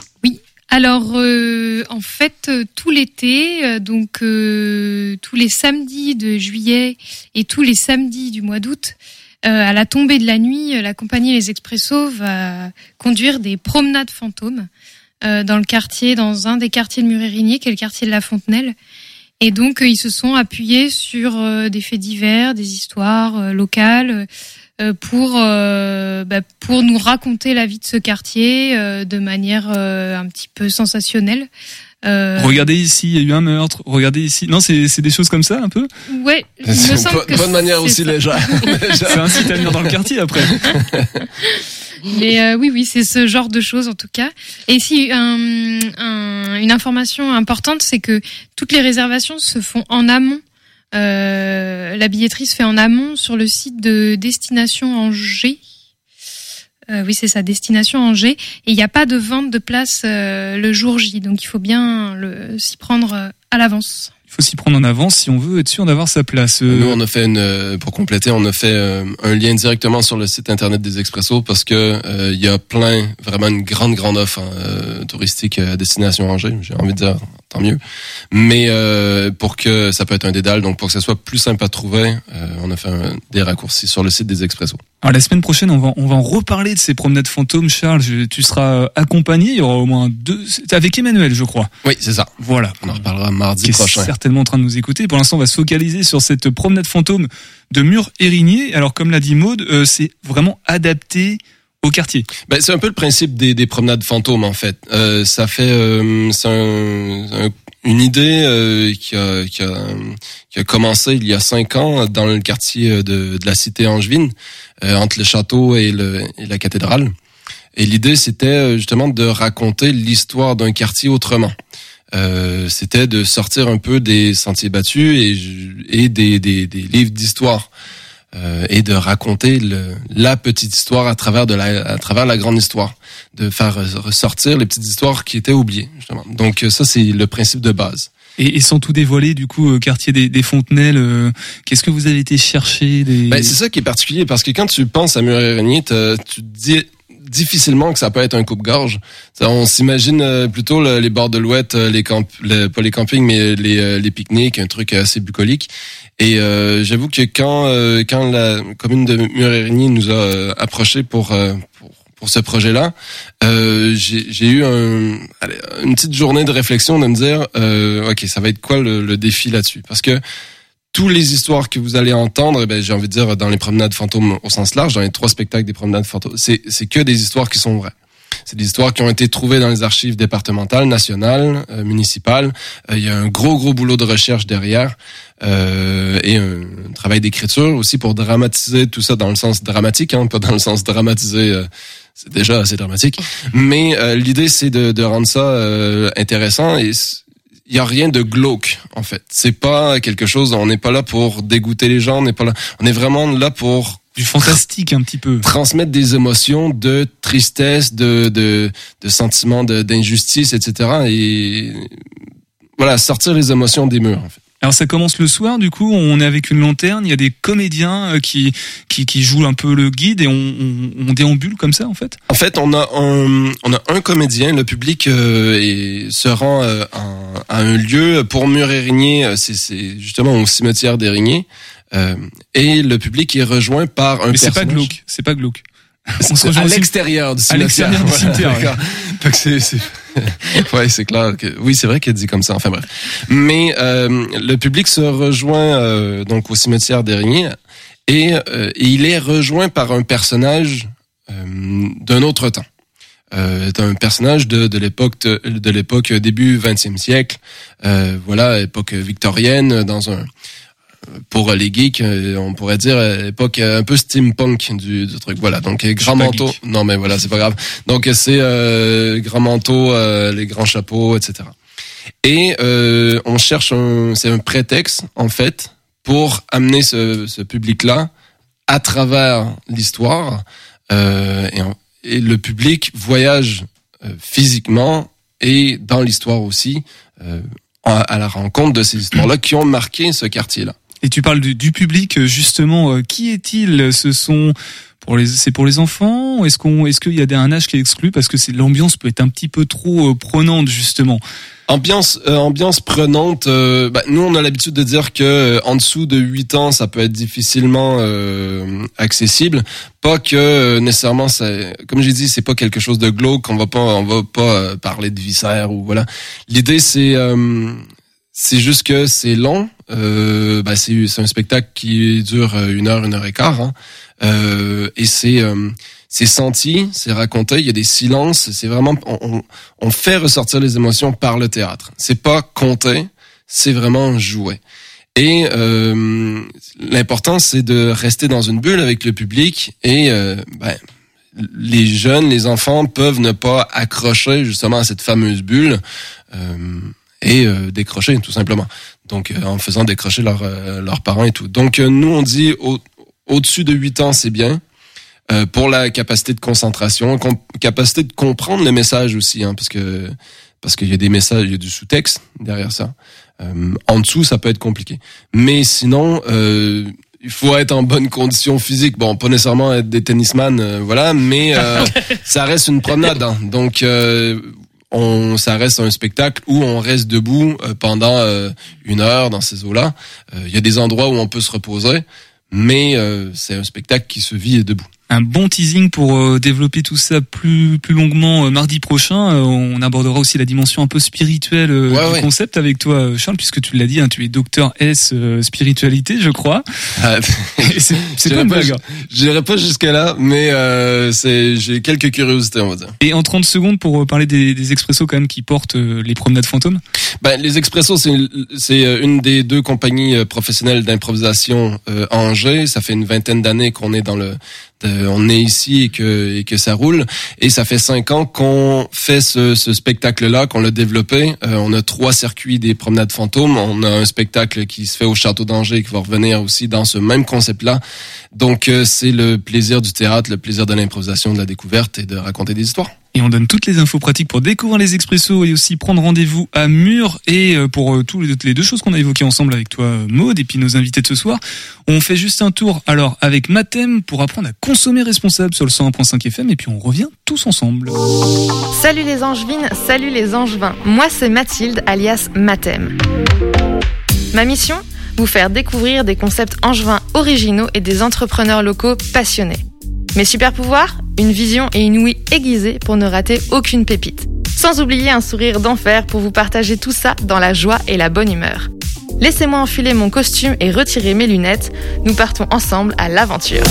Alors, euh, en fait, tout l'été, donc euh, tous les samedis de juillet et tous les samedis du mois d'août, euh, à la tombée de la nuit, euh, la compagnie Les Expressos va conduire des promenades fantômes euh, dans le quartier, dans un des quartiers de Murérigny, qui est le quartier de la Fontenelle. Et donc, euh, ils se sont appuyés sur euh, des faits divers, des histoires euh, locales, euh, pour euh, bah, pour nous raconter la vie de ce quartier euh, de manière euh, un petit peu sensationnelle. Euh, Regardez ici, il y a eu un meurtre. Regardez ici. Non, c'est c'est des choses comme ça, un peu Ouais, il me semble une que bonne manière aussi ça. légère. C'est un site à venir dans le quartier après. Mais euh, oui, oui, c'est ce genre de choses en tout cas. Et si un- un- une information importante, c'est que toutes les réservations se font en amont. Euh, la billetterie se fait en amont sur le site de Destination Angers. Euh, oui, c'est ça, Destination Angers. Et il n'y a pas de vente de place euh, le jour J, donc il faut bien le- s'y prendre euh, à l'avance. Il faut s'y prendre en avance si on veut être sûr d'avoir sa place. Euh, Nous, on a fait une, euh, pour compléter, on a fait un lien directement sur le site internet des Expressos parce que euh, il y a plein, vraiment une grande, grande offre hein, euh, touristique à destination Angers. J'ai envie de dire, tant mieux. Mais euh, pour que ça peut être un dédale, donc pour que ça soit plus simple à trouver, euh, on a fait un- des raccourcis sur le site des Expressos. Alors la semaine prochaine, on va on va en reparler de ces promenades fantômes. Charles, je- tu seras accompagné. Il y aura au moins deux. C'est avec Emmanuel, je crois. Oui, c'est ça. Voilà. On en reparlera mardi Qui est prochain. certainement en train de nous écouter. Pour l'instant, on va se focaliser sur cette promenade fantôme de Mur Érigné. Alors comme l'a dit Maude, euh, c'est vraiment adapté quartier. Ben, c'est un peu le principe des, des promenades fantômes en fait. Euh, ça fait euh, c'est un- une idée euh, qui, a, qui, a, qui a commencé il y a cinq ans dans le quartier de, de la cité angevine, euh, entre le château et, le, et la cathédrale. Et l'idée c'était euh, justement de raconter l'histoire d'un quartier autrement. Euh, c'était de sortir un peu des sentiers battus et, et des, des, des livres d'histoire euh, et de raconter le, la petite histoire à travers de la à travers la grande histoire, de faire ressortir les petites histoires qui étaient oubliées justement. Donc euh, ça c'est le principe de base. Et, et sans tout dévoiler, du coup, euh, quartier des, des Fontenelles, euh, qu'est-ce que vous avez été chercher des... Ben, c'est ça qui est particulier parce que quand tu penses à Mur-Érigny, t'as- tu dis difficilement que ça peut être un coupe-gorge. On s'imagine euh, plutôt le- les bords de l'ouette, les camp le- pas les campings, mais les, les pique-niques, un truc assez bucolique. Et euh, j'avoue que quand euh, quand la commune de Mur-Érigny nous a euh, approchés pour, euh, pour pour ce projet-là, euh, j'ai eu un, une petite journée de réflexion de me dire, euh, ok, ça va être quoi le, le défi là-dessus? Parce que toutes les histoires que vous allez entendre, eh ben, j'ai envie de dire dans les promenades fantômes au sens large, dans les trois spectacles des promenades fantômes, c'est que des histoires qui sont vraies. C'est des histoires qui ont été trouvées dans les archives départementales, nationales, euh, municipales. Euh, Il y a un gros gros boulot de recherche derrière euh, et un, travail d'écriture aussi pour dramatiser tout ça dans le sens dramatique, hein, pas dans le sens dramatisé. c'est déjà assez dramatique. Mais l'idée c'est de, de rendre ça euh, intéressant il y a rien de glauque en fait. C'est pas quelque chose. On n'est pas là pour dégoûter les gens. On n'est pas là. On est vraiment là pour du fantastique un petit peu. Transmettre des émotions de tristesse, de de, de sentiments de- d'injustice, etc. Et voilà, sortir les émotions des murs. En fait. Alors ça commence le soir, du coup, on est avec une lanterne, il y a des comédiens euh, qui, qui, qui jouent un peu le guide et on, on, on déambule comme ça en fait. En fait, on a un, on a un comédien. Le public euh, est- se rend euh, en- à un lieu pour Mur-Érigné. euh, C'est c'est justement au cimetière d'Érigné. Euh, et le public est rejoint par un Mais c'est pas glauque, c'est pas glauque. C'est se à l'extérieur du À cimetière. l'extérieur du Voilà, c'est- c'est- ouais, c'est clair que oui, c'est vrai qu'elle dit comme ça. Enfin bref. Mais euh, le public se rejoint euh, donc au cimetière d'Érigny et, euh, et il est rejoint par un personnage euh, d'un autre temps. euh, un personnage de, de l'époque de, de l'époque début 20e siècle. Euh, voilà, époque victorienne dans un pour les geeks, euh, on pourrait dire euh, époque un peu steampunk du, du truc. Voilà, donc grand manteau. Non mais voilà, c'est pas grave. Donc c'est euh, grand manteau, euh, les grands chapeaux, etc. Et euh, on cherche un, c'est un prétexte en fait pour amener ce, ce public-là à travers l'histoire euh, et, et le public voyage euh, physiquement et dans l'histoire aussi euh, à, à la rencontre de ces histoires-là qui ont marqué ce quartier-là. Et tu parles du, du public euh, justement. euh, Qui est-il? Ce sont pour les, c'est pour les enfants. Est-ce qu'on, est-ce qu'il y a un âge qui est exclu? Parce que c'est l'ambiance peut être un petit peu trop euh, prenante justement. Ambiance, euh, ambiance prenante. euh, bah, nous, on a l'habitude de dire que euh, en dessous de 8 ans, ça peut être difficilement accessible. Pas que nécessairement, ça, comme j'ai dit, c'est pas quelque chose de glauque. On va pas, on va pas parler de viscères ou voilà. L'idée, c'est, c'est juste que c'est long. Euh, bah, c'est, c'est un spectacle qui dure euh, une heure, une heure et quart, hein. Euh, et c'est euh, c'est senti, c'est raconté, il y a des silences, c'est vraiment on, on, on fait ressortir les émotions par le théâtre. C'est pas compté, c'est vraiment joué. Et euh, l'important c'est de rester dans une bulle avec le public et ben, les jeunes, les enfants peuvent ne pas accrocher justement à cette fameuse bulle euh, et euh, décrocher tout simplement. Donc euh, en faisant décrocher leurs euh, leurs parents et tout. Donc euh, nous on dit au, au-dessus de 8 ans c'est bien. Euh, pour la capacité de concentration, com- capacité de comprendre le message aussi, hein, parce que parce qu'il y a des messages, il y a du sous-texte derrière ça. Euh, en dessous, ça peut être compliqué. Mais sinon, euh, il faut être en bonne condition physique. Bon, pas nécessairement être des tennisman, euh, voilà, mais euh, ça reste une promenade. hein. Donc, euh, on, ça reste un spectacle où on reste debout euh, pendant euh, une heure dans ces eaux-là. Euh, Il y a des endroits où on peut se reposer, mais c'est un spectacle qui se vit debout. Un bon teasing pour euh, développer tout ça plus plus longuement euh, mardi prochain. Euh, on abordera aussi la dimension un peu spirituelle Ouais, du ouais. concept avec toi, Charles, puisque tu l'as dit, hein, tu es docteur S spiritualité, je crois. Ah, c'est pas une blague. hein. j'irai pas jusque là, mais j'ai quelques curiosités, on va dire. Et en 30 secondes pour parler des, des expressos quand même qui portent les promenades fantômes. Ben, les Expressos, c'est c'est une des deux compagnies professionnelles d'improvisation à Angers. Ça fait une vingtaine d'années qu'on est dans le, de- on est ici et que et que ça roule. Et ça fait cinq ans qu'on fait ce, ce spectacle-là, qu'on l'a développé. Euh, on a trois circuits des promenades fantômes. On a un spectacle qui se fait au château d'Angers qui va revenir aussi dans ce même concept-là. Donc euh, c'est le plaisir du théâtre, le plaisir de l'improvisation, de la découverte et de raconter des histoires. Et on donne toutes les infos pratiques pour découvrir les expressos et aussi prendre rendez-vous à Mur. Et euh, pour euh, tous les, les deux choses qu'on a évoquées ensemble avec toi, euh, Maude, et puis nos invités de ce soir, on fait juste un tour alors avec Mathem pour apprendre à consommer responsable sur le 101.5 FM et puis on revient tous ensemble. Salut les angevines, salut les angevins. Moi c'est Mathilde alias Mathem. Ma mission? Vous faire découvrir des concepts angevins originaux et des entrepreneurs locaux passionnés. Mes super pouvoirs? Une vision et une ouïe aiguisée pour ne rater aucune pépite. Sans oublier un sourire d'enfer pour vous partager tout ça dans la joie et la bonne humeur. Laissez-moi enfiler mon costume et retirer mes lunettes. Nous partons ensemble à l'aventure.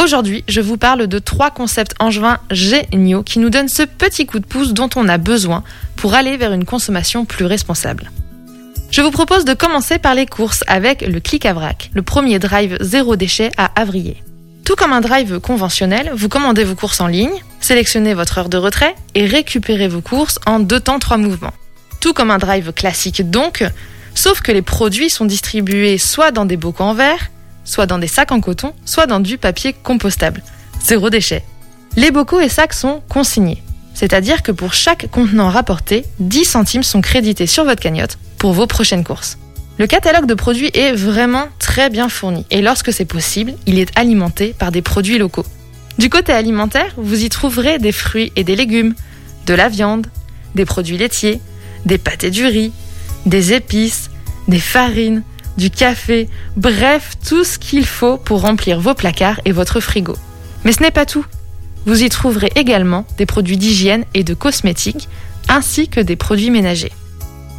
Aujourd'hui, je vous parle de trois concepts angevins géniaux qui nous donnent ce petit coup de pouce dont on a besoin pour aller vers une consommation plus responsable. Je vous propose de commencer par les courses avec le clic à le premier drive zéro déchet à Avrier. Tout comme un drive conventionnel, vous commandez vos courses en ligne, sélectionnez votre heure de retrait et récupérez vos courses en deux temps trois mouvements. Tout comme un drive classique donc, sauf que les produits sont distribués soit dans des bocaux en verre, soit dans des sacs en coton, soit dans du papier compostable. Zéro déchet. Les bocaux et sacs sont consignés. C'est-à-dire que pour chaque contenant rapporté, 10 centimes sont crédités sur votre cagnotte pour vos prochaines courses. Le catalogue de produits est vraiment très bien fourni et lorsque c'est possible, il est alimenté par des produits locaux. Du côté alimentaire, vous y trouverez des fruits et des légumes, de la viande, des produits laitiers, des pâtes et du riz, des épices, des farines, du café, bref, tout ce qu'il faut pour remplir vos placards et votre frigo. Mais ce n'est pas tout. Vous y trouverez également des produits d'hygiène et de cosmétiques, ainsi que des produits ménagers.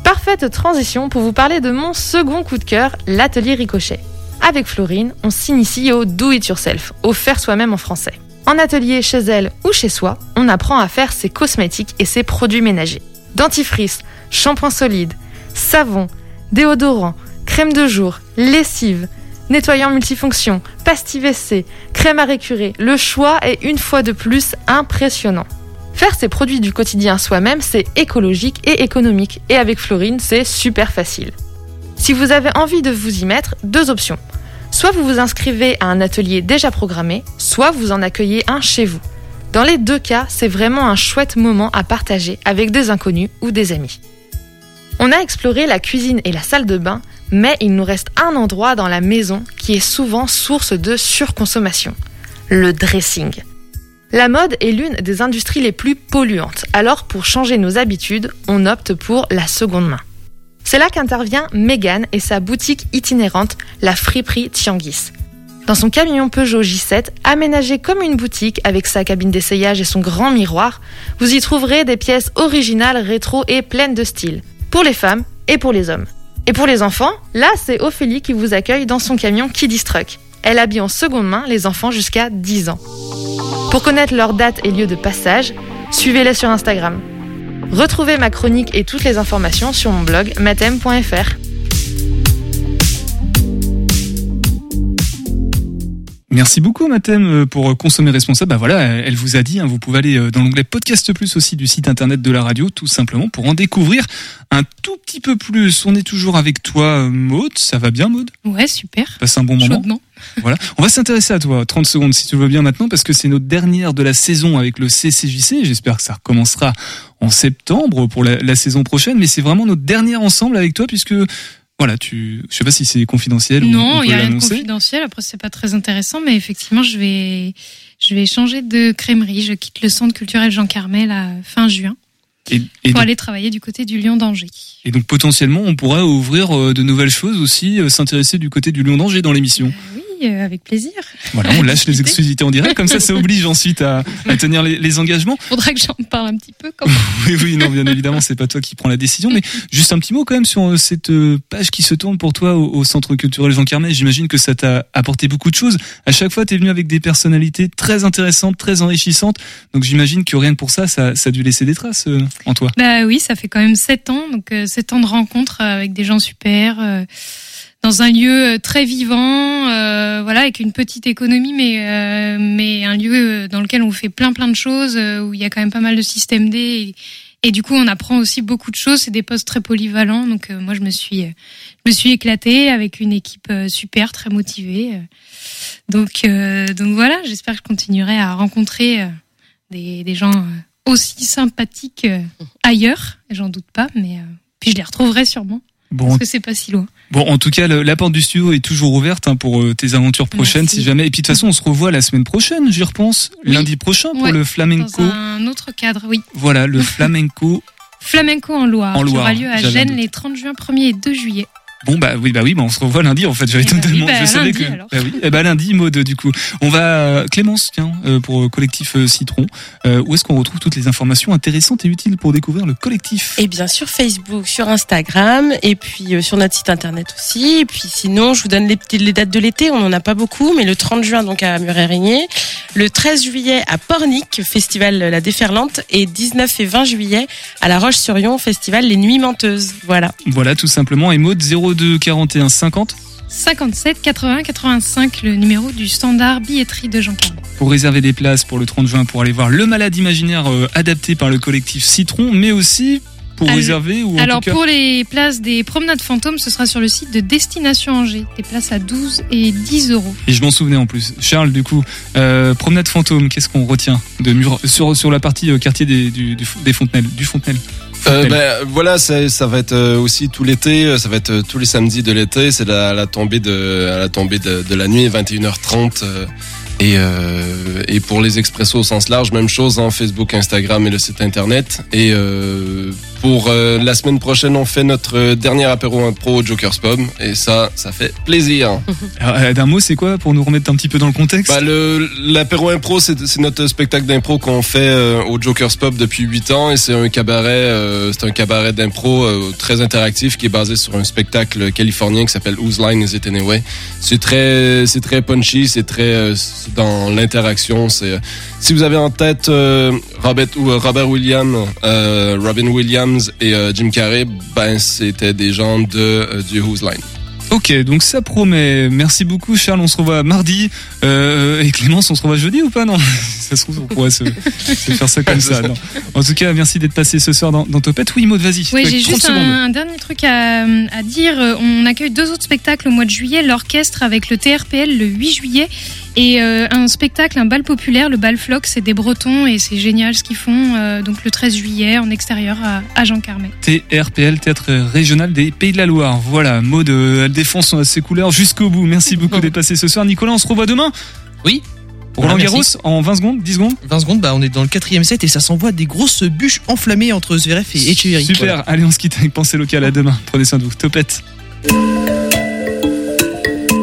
Parfaite transition pour vous parler de mon second coup de cœur, l'atelier Ricochet. avec Florine, on s'initie au do it yourself, au faire soi-même en français. En atelier chez elle ou chez soi, on apprend à faire ses cosmétiques et ses produits ménagers. Dentifrice, shampoing solide, savon, déodorant, crème de jour, lessive, nettoyant multifonction, pastille WC, crème à récurer. Le choix est une fois de plus impressionnant. Faire ses produits du quotidien soi-même, c'est écologique et économique. Et avec Florine, c'est super facile. Si vous avez envie de vous y mettre, deux options. Soit vous vous inscrivez à un atelier déjà programmé, soit vous en accueillez un chez vous. Dans les deux cas, c'est vraiment un chouette moment à partager avec des inconnus ou des amis. On a exploré la cuisine et la salle de bain, mais il nous reste un endroit dans la maison qui est souvent source de surconsommation. Le dressing. La mode est l'une des industries les plus polluantes, alors pour changer nos habitudes, on opte pour la seconde main. C'est là qu'intervient Megan et sa boutique itinérante, la friperie Tianguis. Dans son camion Peugeot J7, aménagé comme une boutique avec sa cabine d'essayage et son grand miroir, vous y trouverez des pièces originales, rétro et pleines de style, pour les femmes et pour les hommes. Et pour les enfants, là c'est Ophélie qui vous accueille dans son camion Kiddy Truck. Elle habille en seconde main les enfants jusqu'à 10 ans. Pour connaître leurs dates et lieux de passage, suivez-les sur Instagram. Retrouvez ma chronique et toutes les informations sur mon blog matem.fr. Merci beaucoup Mathem euh, pour consommer responsable. Bah voilà, elle vous a dit, hein, vous pouvez aller euh, dans l'onglet podcast plus aussi du site internet de la radio, tout simplement pour en découvrir un tout petit peu plus. On est toujours avec toi, Maude. Ça va bien, Maude Ouais, super. Passe un bon moment. Chaudement. Voilà. On va s'intéresser à toi, 30 secondes si tu veux bien maintenant, parce que c'est notre dernière de la saison avec le CCJC. J'espère que ça recommencera en septembre pour la, la saison prochaine, mais c'est vraiment notre dernière ensemble avec toi, puisque voilà, tu, je sais pas si c'est confidentiel non, ou il y a rien de confidentiel. Après, c'est pas très intéressant, mais effectivement, je vais, je vais changer de crèmerie. Je quitte le centre culturel Jean Carmel à fin juin Et, et pour donc, aller travailler du côté du Lion d'Angers. et donc potentiellement, on pourrait ouvrir euh, de nouvelles choses aussi, euh, s'intéresser du côté du Lion d'Angers dans l'émission. Oui, euh, avec plaisir. Voilà, on lâche les exclusivités en direct, comme ça, ça oblige ensuite à, à tenir les, les engagements. Faudra que j'en parle un petit peu. Quand même. Oui, oui, non, bien évidemment, c'est pas toi qui prends la décision, mais juste un petit mot quand même sur euh, cette euh, page qui se tourne pour toi au, au Centre culturel Jean Carmet. J'imagine que ça t'a apporté beaucoup de choses. À chaque fois, t'es venu avec des personnalités très intéressantes, très enrichissantes. Donc j'imagine que rien que pour ça, ça, ça a dû laisser des traces euh, en toi. Bah oui, ça fait quand même sept ans, donc euh, sept ans de rencontres avec des gens super, euh, dans un lieu euh, très vivant, euh, voilà, avec une petite économie, mais euh, mais un lieu dans lequel on fait plein plein de choses, où il y a quand même pas mal de systèmes D, et, du coup on apprend aussi beaucoup de choses. C'est des postes très polyvalents, donc moi je me suis je me suis éclatée avec une équipe super, très motivée. donc donc voilà, j'espère que je continuerai à rencontrer des des gens aussi sympathiques ailleurs, j'en doute pas, mais puis je les retrouverai sûrement. Bon, Parce que c'est pas si loin. Bon, en tout cas, le- la porte du studio est toujours ouverte hein, pour euh, tes aventures prochaines, Merci. si jamais. Et puis de toute façon, on se revoit la semaine prochaine, j'y repense, Oui. lundi prochain pour Ouais, le flamenco. Dans un autre cadre, oui. Voilà, le flamenco. Flamenco en Loire, En qui aura lieu à Gênes les 30 juin, 1er et 2 juillet. Bon bah oui bah oui bah on se revoit lundi en fait j'avais Eh bah totalement oui, bah, je savais lundi, que alors. bah oui eh bah lundi mode du coup on va euh, Clémence tiens euh, pour euh, collectif Citron euh, où est-ce qu'on retrouve toutes les informations intéressantes et utiles pour découvrir le collectif? Et bien sur Facebook, sur Instagram, et puis euh, sur notre site internet aussi. Et puis sinon, je vous donne les, petites- les dates de l'été. On n'en a pas beaucoup, mais le 30 juin donc à Muret-Régnier, le 13 juillet à Pornic, festival La Déferlante, et 19 et 20 juillet à La Roche-sur-Yon, festival Les Nuits Menteuses. Voilà. voilà tout simplement et mode 02 41 50 57 80 85, le numéro du standard billetterie de Jean Carmel. pour réserver des places pour le 30 juin pour aller voir le malade imaginaire euh, adapté par le collectif Citron mais aussi pour Alors- réserver ou en Alors tout cas pour les places des promenades fantômes, ce sera sur le site de Destination Angers. Des places à 12 et 10 euros. et je m'en souvenais en plus Charles du coup euh, promenade fantôme qu'est-ce qu'on retient de mur sur sur la partie euh, quartier des du, du- des Fontenelles du Fontenelle? Euh, ben, voilà, ça, ça va être euh, aussi tout l'été, euh, ça va être euh, tous les samedis de l'été, c'est la, la tombée de à la tombée de, de la nuit, 21h30. euh, et, euh, et pour les expressos au sens large, même chose en Facebook, Instagram et le site internet. Et euh, pour euh, la semaine prochaine, on fait notre euh, dernier apéro impro au Joker's Pub. Et ça, ça fait plaisir. Alors, euh, D'un mot, c'est quoi pour nous remettre un petit peu dans le contexte? Bah, l'apéro impro, c'est, notre spectacle d'impro qu'on fait euh, au Joker's Pub depuis 8 ans. Et c'est un cabaret, euh, c'est un cabaret d'impro très interactif qui est basé sur un spectacle californien qui s'appelle Whose Line Is It Anyway? C'est très, c'est très punchy, c'est très dans l'interaction. C'est, si vous avez en tête euh, Robert, ou, euh, Robert Williams, euh, Robin Williams et Jim Carrey, ben c'était des gens de du Whose Line. Ok, donc ça promet. Merci beaucoup, Charles. On se revoit mardi. Euh, et Clémence, on se revoit jeudi ou pas? Non, ça se trouve, on pourrait se, se faire ça comme ça. non. En tout cas, merci d'être passé ce soir dans, dans Topette. Oui, Maud, vas-y. Oui, j'ai 30 juste un, un dernier truc à, à dire. Euh, On accueille deux autres spectacles au mois de juillet. L'orchestre avec le TRPL le 8 juillet et euh, un spectacle, un bal populaire, le bal Floc. C'est des Bretons et c'est génial ce qu'ils font. Euh, donc le 13 juillet en extérieur à, à Jean Carmet. TRPL, Théâtre Régional des Pays de la Loire. Voilà, Maud, elle défonce ses couleurs jusqu'au bout. Merci beaucoup d'être passé ce soir. Nicolas, on se revoit demain? Oui. Roland Voilà, Garros, en 20 secondes, 10 secondes? 20 secondes, bah, on est dans le quatrième set et ça s'envoie des grosses bûches enflammées entre Zverev et Echeverry. Super, Voilà. allez, on se quitte avec Pensée locale. À demain. Prenez soin de vous. Topette.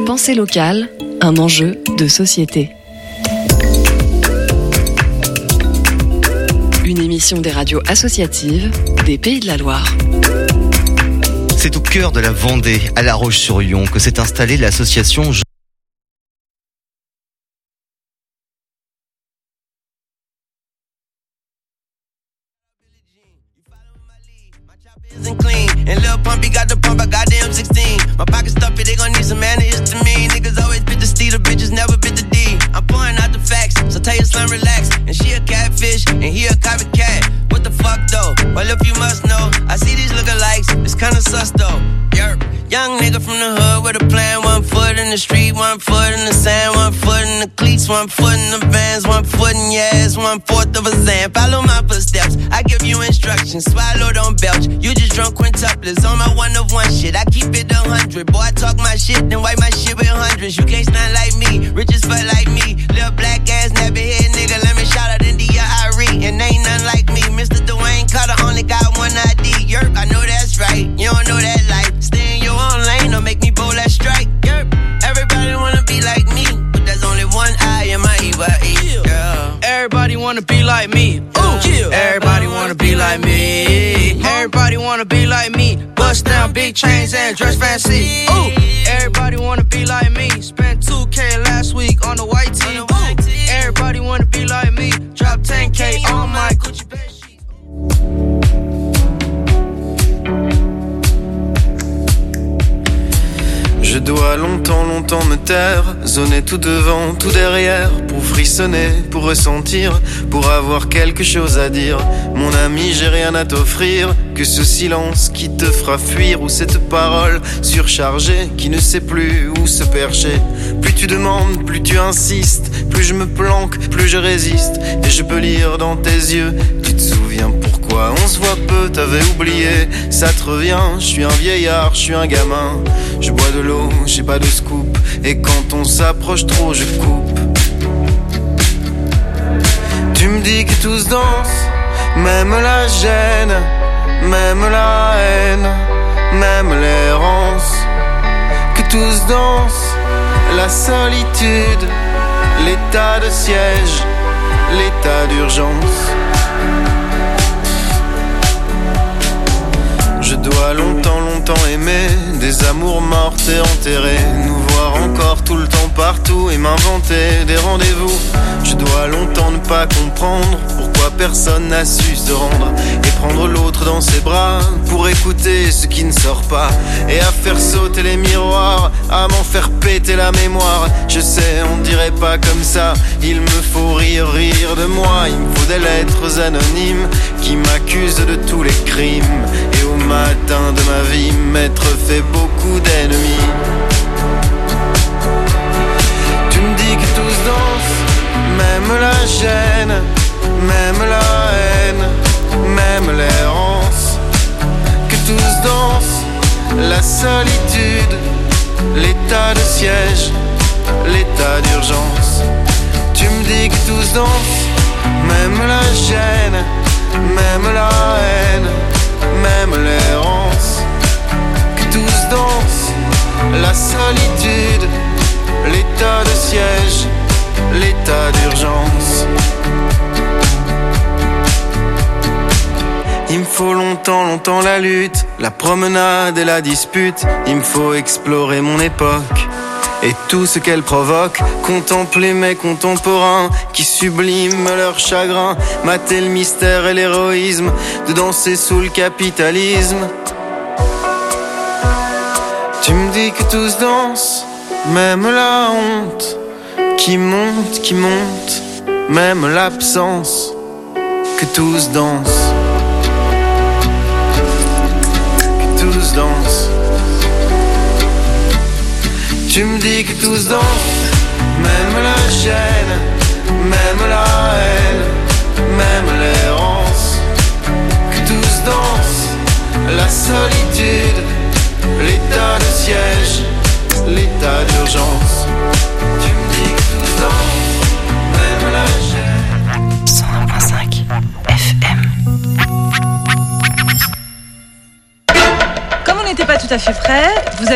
Pensée locale, un enjeu de société. Une émission des radios associatives des Pays de la Loire. C'est au cœur de la Vendée, à La Roche-sur-Yon, que s'est installée l'association and clean. And Lil Pumpy got the pump, I got the M16. My pocket stuffy, they gon' need some manners to me. Niggas always bit the steed, the bitches never bit the D. I'm pouring out the facts, so tell your son relax. And she a catfish, and he a copycat. Fuck though? Well, if you must know, I see these lookalikes, it's kinda sus though. Yerp. Young nigga from the hood with a plan, one foot in the street, one foot in the sand, one foot in the cleats, one foot in the vans, one foot in your ass, one fourth of a zan. Follow my footsteps, I give you instructions, swallow, don't belch. You just drunk quintuplets on my one of one shit. I keep it a hundred, boy. I talk my shit, then wipe my shit with hundreds. You can't stand like me, rich as fuck like me, little black ass nappy head nigga. Let me shout out India Irie, and ain't nothing like. Mr. Dwayne Carter only got one ID. Yerp, I know that's right. You don't know that life. Stay in your own lane or make me bowl that strike. Yerp, everybody wanna be like me, but there's only one eye in my evil E. Yeah. Everybody wanna be like me. Ooh, everybody wanna be like me. Everybody wanna be like me. Bust down big chains and dress fancy. Ooh, everybody wanna be like me. Spent 2K last week on the white tee. Everybody wanna be like me. Drop 10K on my Gucci. Je dois longtemps, longtemps me taire, zoner tout devant, tout derrière, pour frissonner, pour ressentir, pour avoir quelque chose à dire. Mon ami, j'ai rien à t'offrir, que ce silence qui te fera fuir, ou cette parole surchargée qui ne sait plus où se percher. Plus tu demandes, plus tu insistes, plus je me planque, plus je résiste, et je peux lire dans tes yeux, tu te souviens on se voit peu, t'avais oublié, ça te revient, je suis un vieillard, je suis un gamin, je bois de l'eau, j'ai pas de scoop, et quand on s'approche trop, je coupe. Tu me dis que tous dansent, même la gêne, même la haine, même l'errance, que tous dansent, la solitude, l'état de siège, l'état d'urgence. Longtemps, longtemps aimer des amours mortes et enterrées. Nous voir encore tout le temps partout et m'inventer des rendez-vous. Je dois longtemps ne pas comprendre pourquoi personne n'a su se rendre prendre l'autre dans ses bras pour écouter ce qui ne sort pas et à faire sauter les miroirs, à m'en faire péter la mémoire. Je sais, on dirait pas comme ça. Il me faut rire, rire de moi. Il me faut des lettres anonymes qui m'accusent de tous les crimes et au matin de ma vie m'être fait beaucoup d'ennemis. Tu me dis que tous dansent, même la gêne, même la haine, même l'errance, que tous dansent, la solitude, l'état de siège, l'état d'urgence. Tu me dis que tous dansent, même la gêne, même la haine, même l'errance. Que tous dansent, la solitude, l'état de siège, l'état d'urgence. Il me faut longtemps, longtemps la lutte, la promenade et la dispute. Il me faut explorer mon époque et tout ce qu'elle provoque. Contempler mes contemporains qui subliment leur chagrin. Mater le mystère et l'héroïsme de danser sous le capitalisme. Tu me dis que tous dansent, même la honte qui monte, qui monte, même l'absence, que tous dansent. Dansent. Tu me dis que tous dansent, même la chaîne, même la haine, même l'errance. Que tous dansent, la solitude, l'état de siège, l'état d'urgence. Tout à fait prêt, vous